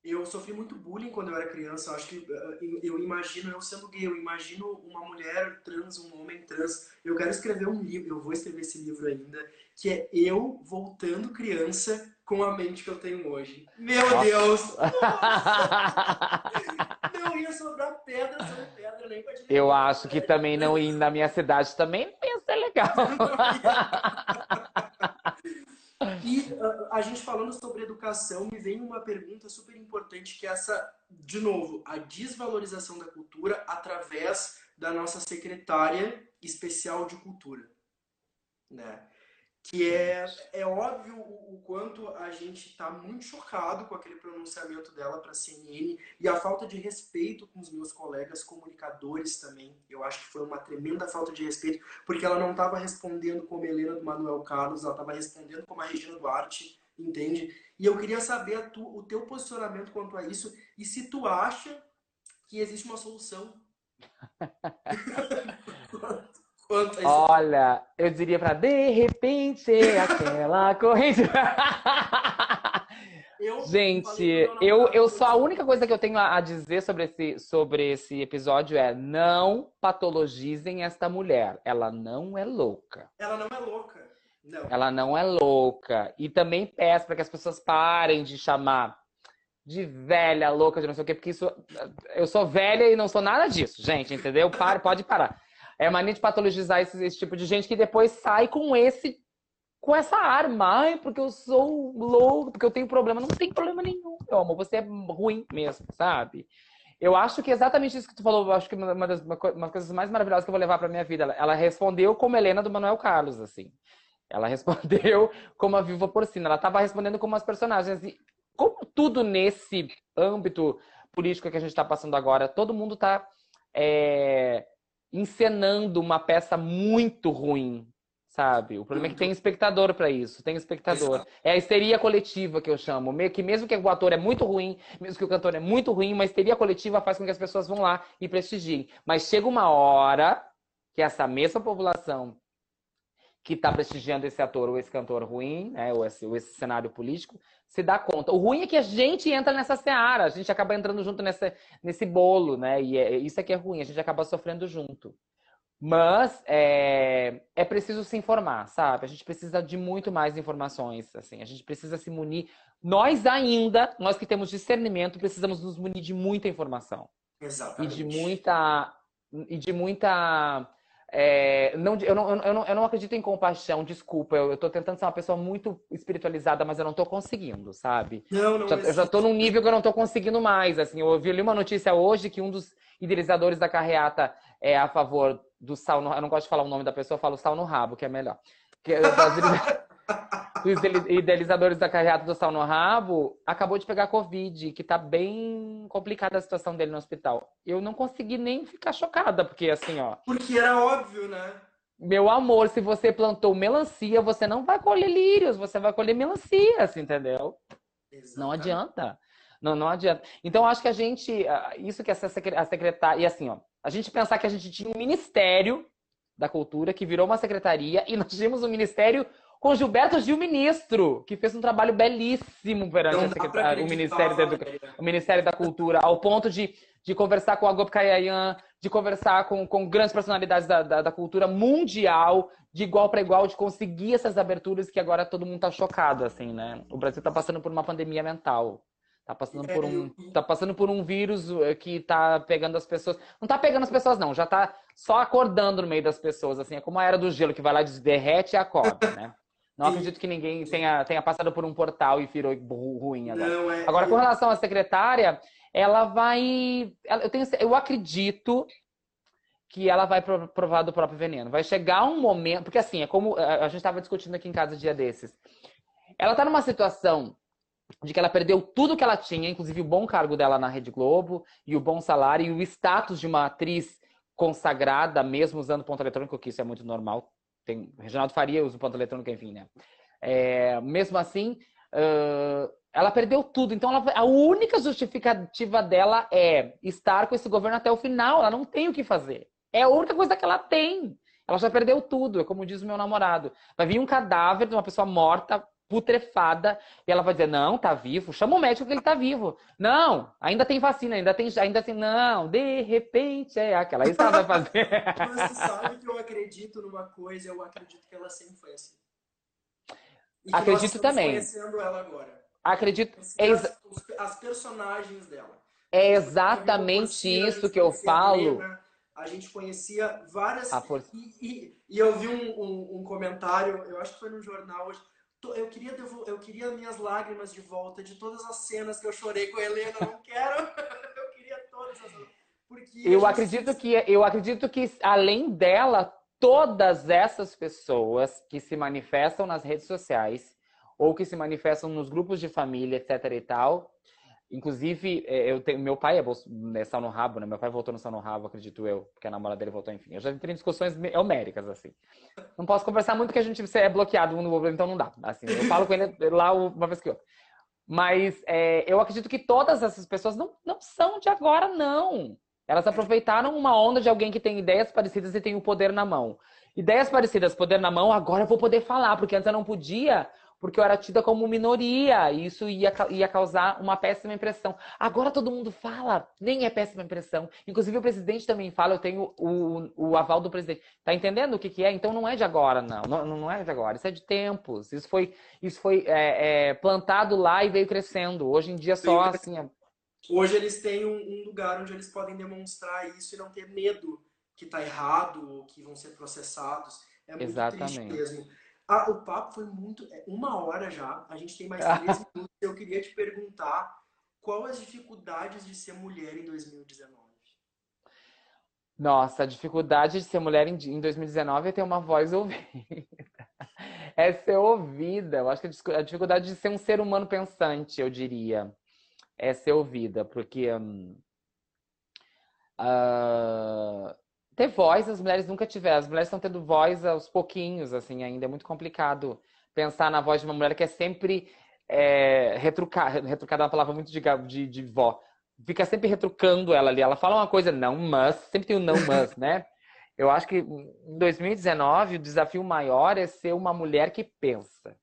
Eu sofri muito bullying quando eu era criança. Eu acho que eh, eu imagino eu sendo gay, eu imagino uma mulher trans, um homem trans. Eu quero escrever um livro, eu vou escrever esse livro ainda, que é eu voltando criança com a mente que eu tenho hoje. Meu Nossa. Deus! não ia sobrar pedra sobre pedra nem pra
Eu acho que também não ir na minha cidade também ser legal.
E uh, a gente falando sobre educação, me vem uma pergunta super importante que é essa, de novo, a desvalorização da cultura através da nossa secretária especial de cultura, né? Que é, é óbvio o, quanto a gente está muito chocado com aquele pronunciamento dela para a CNN e a falta de respeito com os meus colegas comunicadores também. Eu acho que foi uma tremenda falta de respeito, porque ela não estava respondendo como Helena do Manuel Carlos, ela estava respondendo como a Regina Duarte, entende? E eu queria saber tu, o teu posicionamento quanto a isso e se tu acha que existe uma solução.
Quanto Olha, eu diria para de repente aquela corrente. Eu Gente, eu, eu só a única coisa que eu tenho a dizer sobre esse, sobre esse episódio é não patologizem esta mulher. Ela não é louca.
Ela não é louca. Não.
Ela não é louca. E também peço para que as pessoas parem de chamar de velha, louca, de não sei o quê, porque isso. Eu sou velha e não sou nada disso, gente, entendeu? Pare, pode parar. É mania de patologizar esse, esse tipo de gente que depois sai com esse com essa arma, Ai, porque eu sou louco, porque eu tenho problema. Não tem problema nenhum, meu amor. Você é ruim mesmo, sabe? Eu acho que exatamente isso que tu falou, eu acho que uma das uma, coisas mais maravilhosas que eu vou levar para minha vida. Ela, ela, respondeu como Helena do Manuel Carlos, assim. Ela respondeu como a Viva Porcina. Ela estava respondendo como as personagens. E como tudo nesse âmbito político que a gente está passando agora, todo mundo está é, encenando uma peça muito ruim, sabe? O problema é que tem espectador para isso, tem espectador. É a histeria coletiva que eu chamo, meio que mesmo que o ator é muito ruim, mesmo que o cantor é muito ruim, uma histeria coletiva faz com que as pessoas vão lá e prestigiem. Mas chega uma hora que essa mesma população que está prestigiando esse ator ou esse cantor ruim, né, ou esse, ou esse cenário político, se dá conta. O ruim é que a gente entra nessa seara, a gente acaba entrando junto nessa, nesse bolo, né? E é, isso é que é ruim, a gente acaba sofrendo junto. Mas é, é preciso se informar, sabe? A gente precisa de muito mais informações, assim. A gente precisa se munir. Nós ainda, nós que temos discernimento, precisamos nos munir de muita informação.
Exatamente.
E de muita... E de muita é, não, eu, não, eu, não, eu não acredito em compaixão, desculpa. Eu, eu tô tentando ser uma pessoa muito espiritualizada, mas eu não tô conseguindo, sabe?
Não, não
já, Eu já tô num nível que eu não tô conseguindo mais. Assim, eu vi ali uma notícia hoje que um dos idealizadores da carreata é a favor do sal no, Eu não gosto de falar o nome da pessoa, eu falo sal no rabo, que é melhor. Que, das, dos idealizadores da carreata do Sal no Rabo, acabou de pegar Covid, que tá bem complicada a situação dele no hospital. Eu não consegui nem ficar chocada, porque assim, ó.
Porque era óbvio, né?
Meu amor, se você plantou melancia, você não vai colher lírios, você vai colher melancias, entendeu? Exatamente. Não adianta. Não, não adianta. Então, acho que a gente. Ah, isso que essa a secretária. E assim, ó. A gente pensar que a gente tinha um ministério da cultura que virou uma secretaria e nós tínhamos um ministério com Gilberto Gil Ministro, que fez um trabalho belíssimo perante o, Ministério da Educa... o Ministério da Cultura, ao ponto de, de conversar com a Gop Kayayan, de conversar com, com grandes personalidades da, da, da cultura mundial, de igual para igual, de conseguir essas aberturas que agora todo mundo está chocado, assim, né? O Brasil está passando por uma pandemia mental. Tá passando por um, tá passando por um vírus eh, que tá pegando as pessoas. Não tá pegando as pessoas, não. Já tá só acordando no meio das pessoas, assim. É como a era do gelo, que vai lá, derrete e acorda, né? Não e... acredito que ninguém tenha, tenha passado por um portal e virou ruim agora. Não, é... Agora, com relação à secretária, ela vai. Eu, tenho, eu acredito que ela vai provar do próprio veneno. Vai chegar um momento. Porque assim, é como a gente estava discutindo aqui em casa dia desses. Ela está numa situação de que ela perdeu tudo que ela tinha, inclusive o bom cargo dela na Rede Globo, e o bom salário, e o status de uma atriz consagrada, mesmo usando ponto eletrônico, que isso é muito normal tem Reginaldo Faria usa o ponto eletrônico, enfim, né? É, mesmo assim, uh, ela perdeu tudo. Então, ela, a única justificativa dela é estar com esse governo até o final. Ela não tem o que fazer. É a única coisa que ela tem. Ela já perdeu tudo. É como diz o meu namorado. Vai vir um cadáver de uma pessoa morta, putrefada, e ela vai dizer: não, tá vivo. Chama o médico que ele tá vivo. Não, ainda tem vacina, ainda tem, ainda assim, não, de repente é aquela. Isso que ela vai fazer.
Você sabe que eu acredito numa coisa, eu acredito que ela sempre foi assim.
E acredito também.
conhecendo ela agora.
Acredito.
As, as personagens dela.
É exatamente isso que eu falo.
A, gente conhecia várias. E, e, e, eu vi um, um, um comentário, eu acho que foi no jornal hoje eu queria, eu queria minhas lágrimas de volta de todas as cenas que eu chorei com a Helena. Não quero. eu queria todas as.
Porque eu acredito que eu acredito que além dela, todas essas pessoas que se manifestam nas redes sociais ou que se manifestam nos grupos de família, etc e tal, Inclusive, é, eu tenho, meu pai é, é sal no rabo, né? Meu pai voltou no sal no rabo, acredito eu, porque a namorada dele voltou, enfim. Eu já entrei em discussões homéricas, assim. Não posso conversar muito porque a gente é bloqueado um no outro, então não dá. Assim, eu falo com ele lá uma vez que outra. Mas é, eu acredito que todas essas pessoas não, não são de agora, não. Elas aproveitaram uma onda de alguém que tem ideias parecidas e tem o poder na mão. Ideias parecidas, poder na mão, agora eu vou poder falar, porque antes eu não podia, porque eu era tida como minoria e isso ia, ia causar uma péssima impressão. Agora todo mundo fala, nem é péssima impressão. Inclusive o presidente também fala, eu tenho o, o aval do presidente. Tá entendendo o que, que é? Então não é de agora, não. não. Não é de agora, isso é de tempos. Isso foi, isso foi é, é, plantado lá e veio crescendo. Hoje em dia só assim. É...
Hoje eles têm um, um lugar onde eles podem demonstrar isso e não ter medo que tá errado ou que vão ser processados. É muito Exatamente. triste mesmo. Ah, o papo foi muito. É uma hora já. A gente tem mais três minutos. Eu queria te perguntar qual as dificuldades de ser mulher em 2019?
Nossa, a dificuldade de ser mulher em 2019 é ter uma voz ouvida. É ser ouvida. Eu acho que a dificuldade de ser um ser humano pensante, eu diria, é ser ouvida. Porque. uh, ter voz, as mulheres nunca tiveram. As mulheres estão tendo voz aos pouquinhos, assim, ainda. É muito complicado pensar na voz de uma mulher que é sempre é, retrucar. Retrucada é uma palavra muito de, de, de vó. Fica sempre retrucando ela ali. Ela fala uma coisa, não, mas. Sempre tem o um não, mas, né? Eu acho que em 2019 o desafio maior é ser uma mulher que pensa.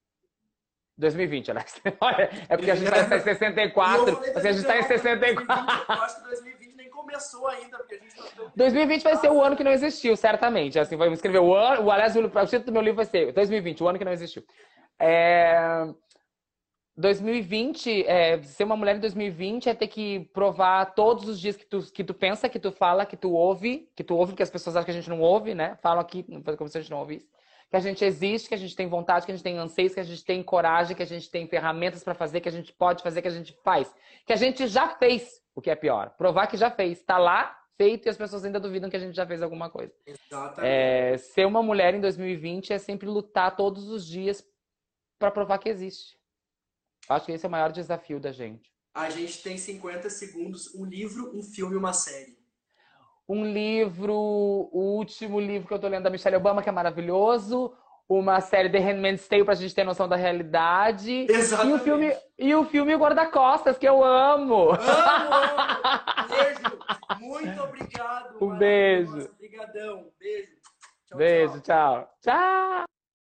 2020, Alex. é porque a gente está em 64. Porque a gente está em 64. Eu acho que 2020 nem começou ainda, porque a gente tá tão... 2020 vai ser o ano que não existiu, certamente. Assim, vai escrever o ano. O, aliás, o título do meu livro vai ser 2020, o ano que não existiu. É... 2020, é, ser uma mulher em 2020 é ter que provar todos os dias que tu, que tu pensa, que tu fala, que tu ouve, que tu ouve, que as pessoas acham que a gente não ouve, né? Falam aqui, como se a gente não ouvisse que a gente existe, que a gente tem vontade, que a gente tem anseios, que a gente tem coragem, que a gente tem ferramentas para fazer, que a gente pode fazer, que a gente faz. Que a gente já fez, o que é pior. Provar que já fez. Está lá, feito, e as pessoas ainda duvidam que a gente já fez alguma coisa. Exatamente. É, ser uma mulher em 2020 é sempre lutar todos os dias para provar que existe. Acho que esse é o maior desafio da gente.
A gente tem 50 segundos, um livro, um filme, uma série
um livro, o último livro que eu tô lendo da Michelle Obama, que é maravilhoso, uma série The Handmaid's Tale pra gente ter noção da realidade. Exatamente. E o filme, e o filme Guarda-Costas, que eu amo. Amo,
amo. Beijo. Muito obrigado.
Um beijo.
Obrigadão. Beijo.
Tchau, beijo, tchau. Tchau. tchau.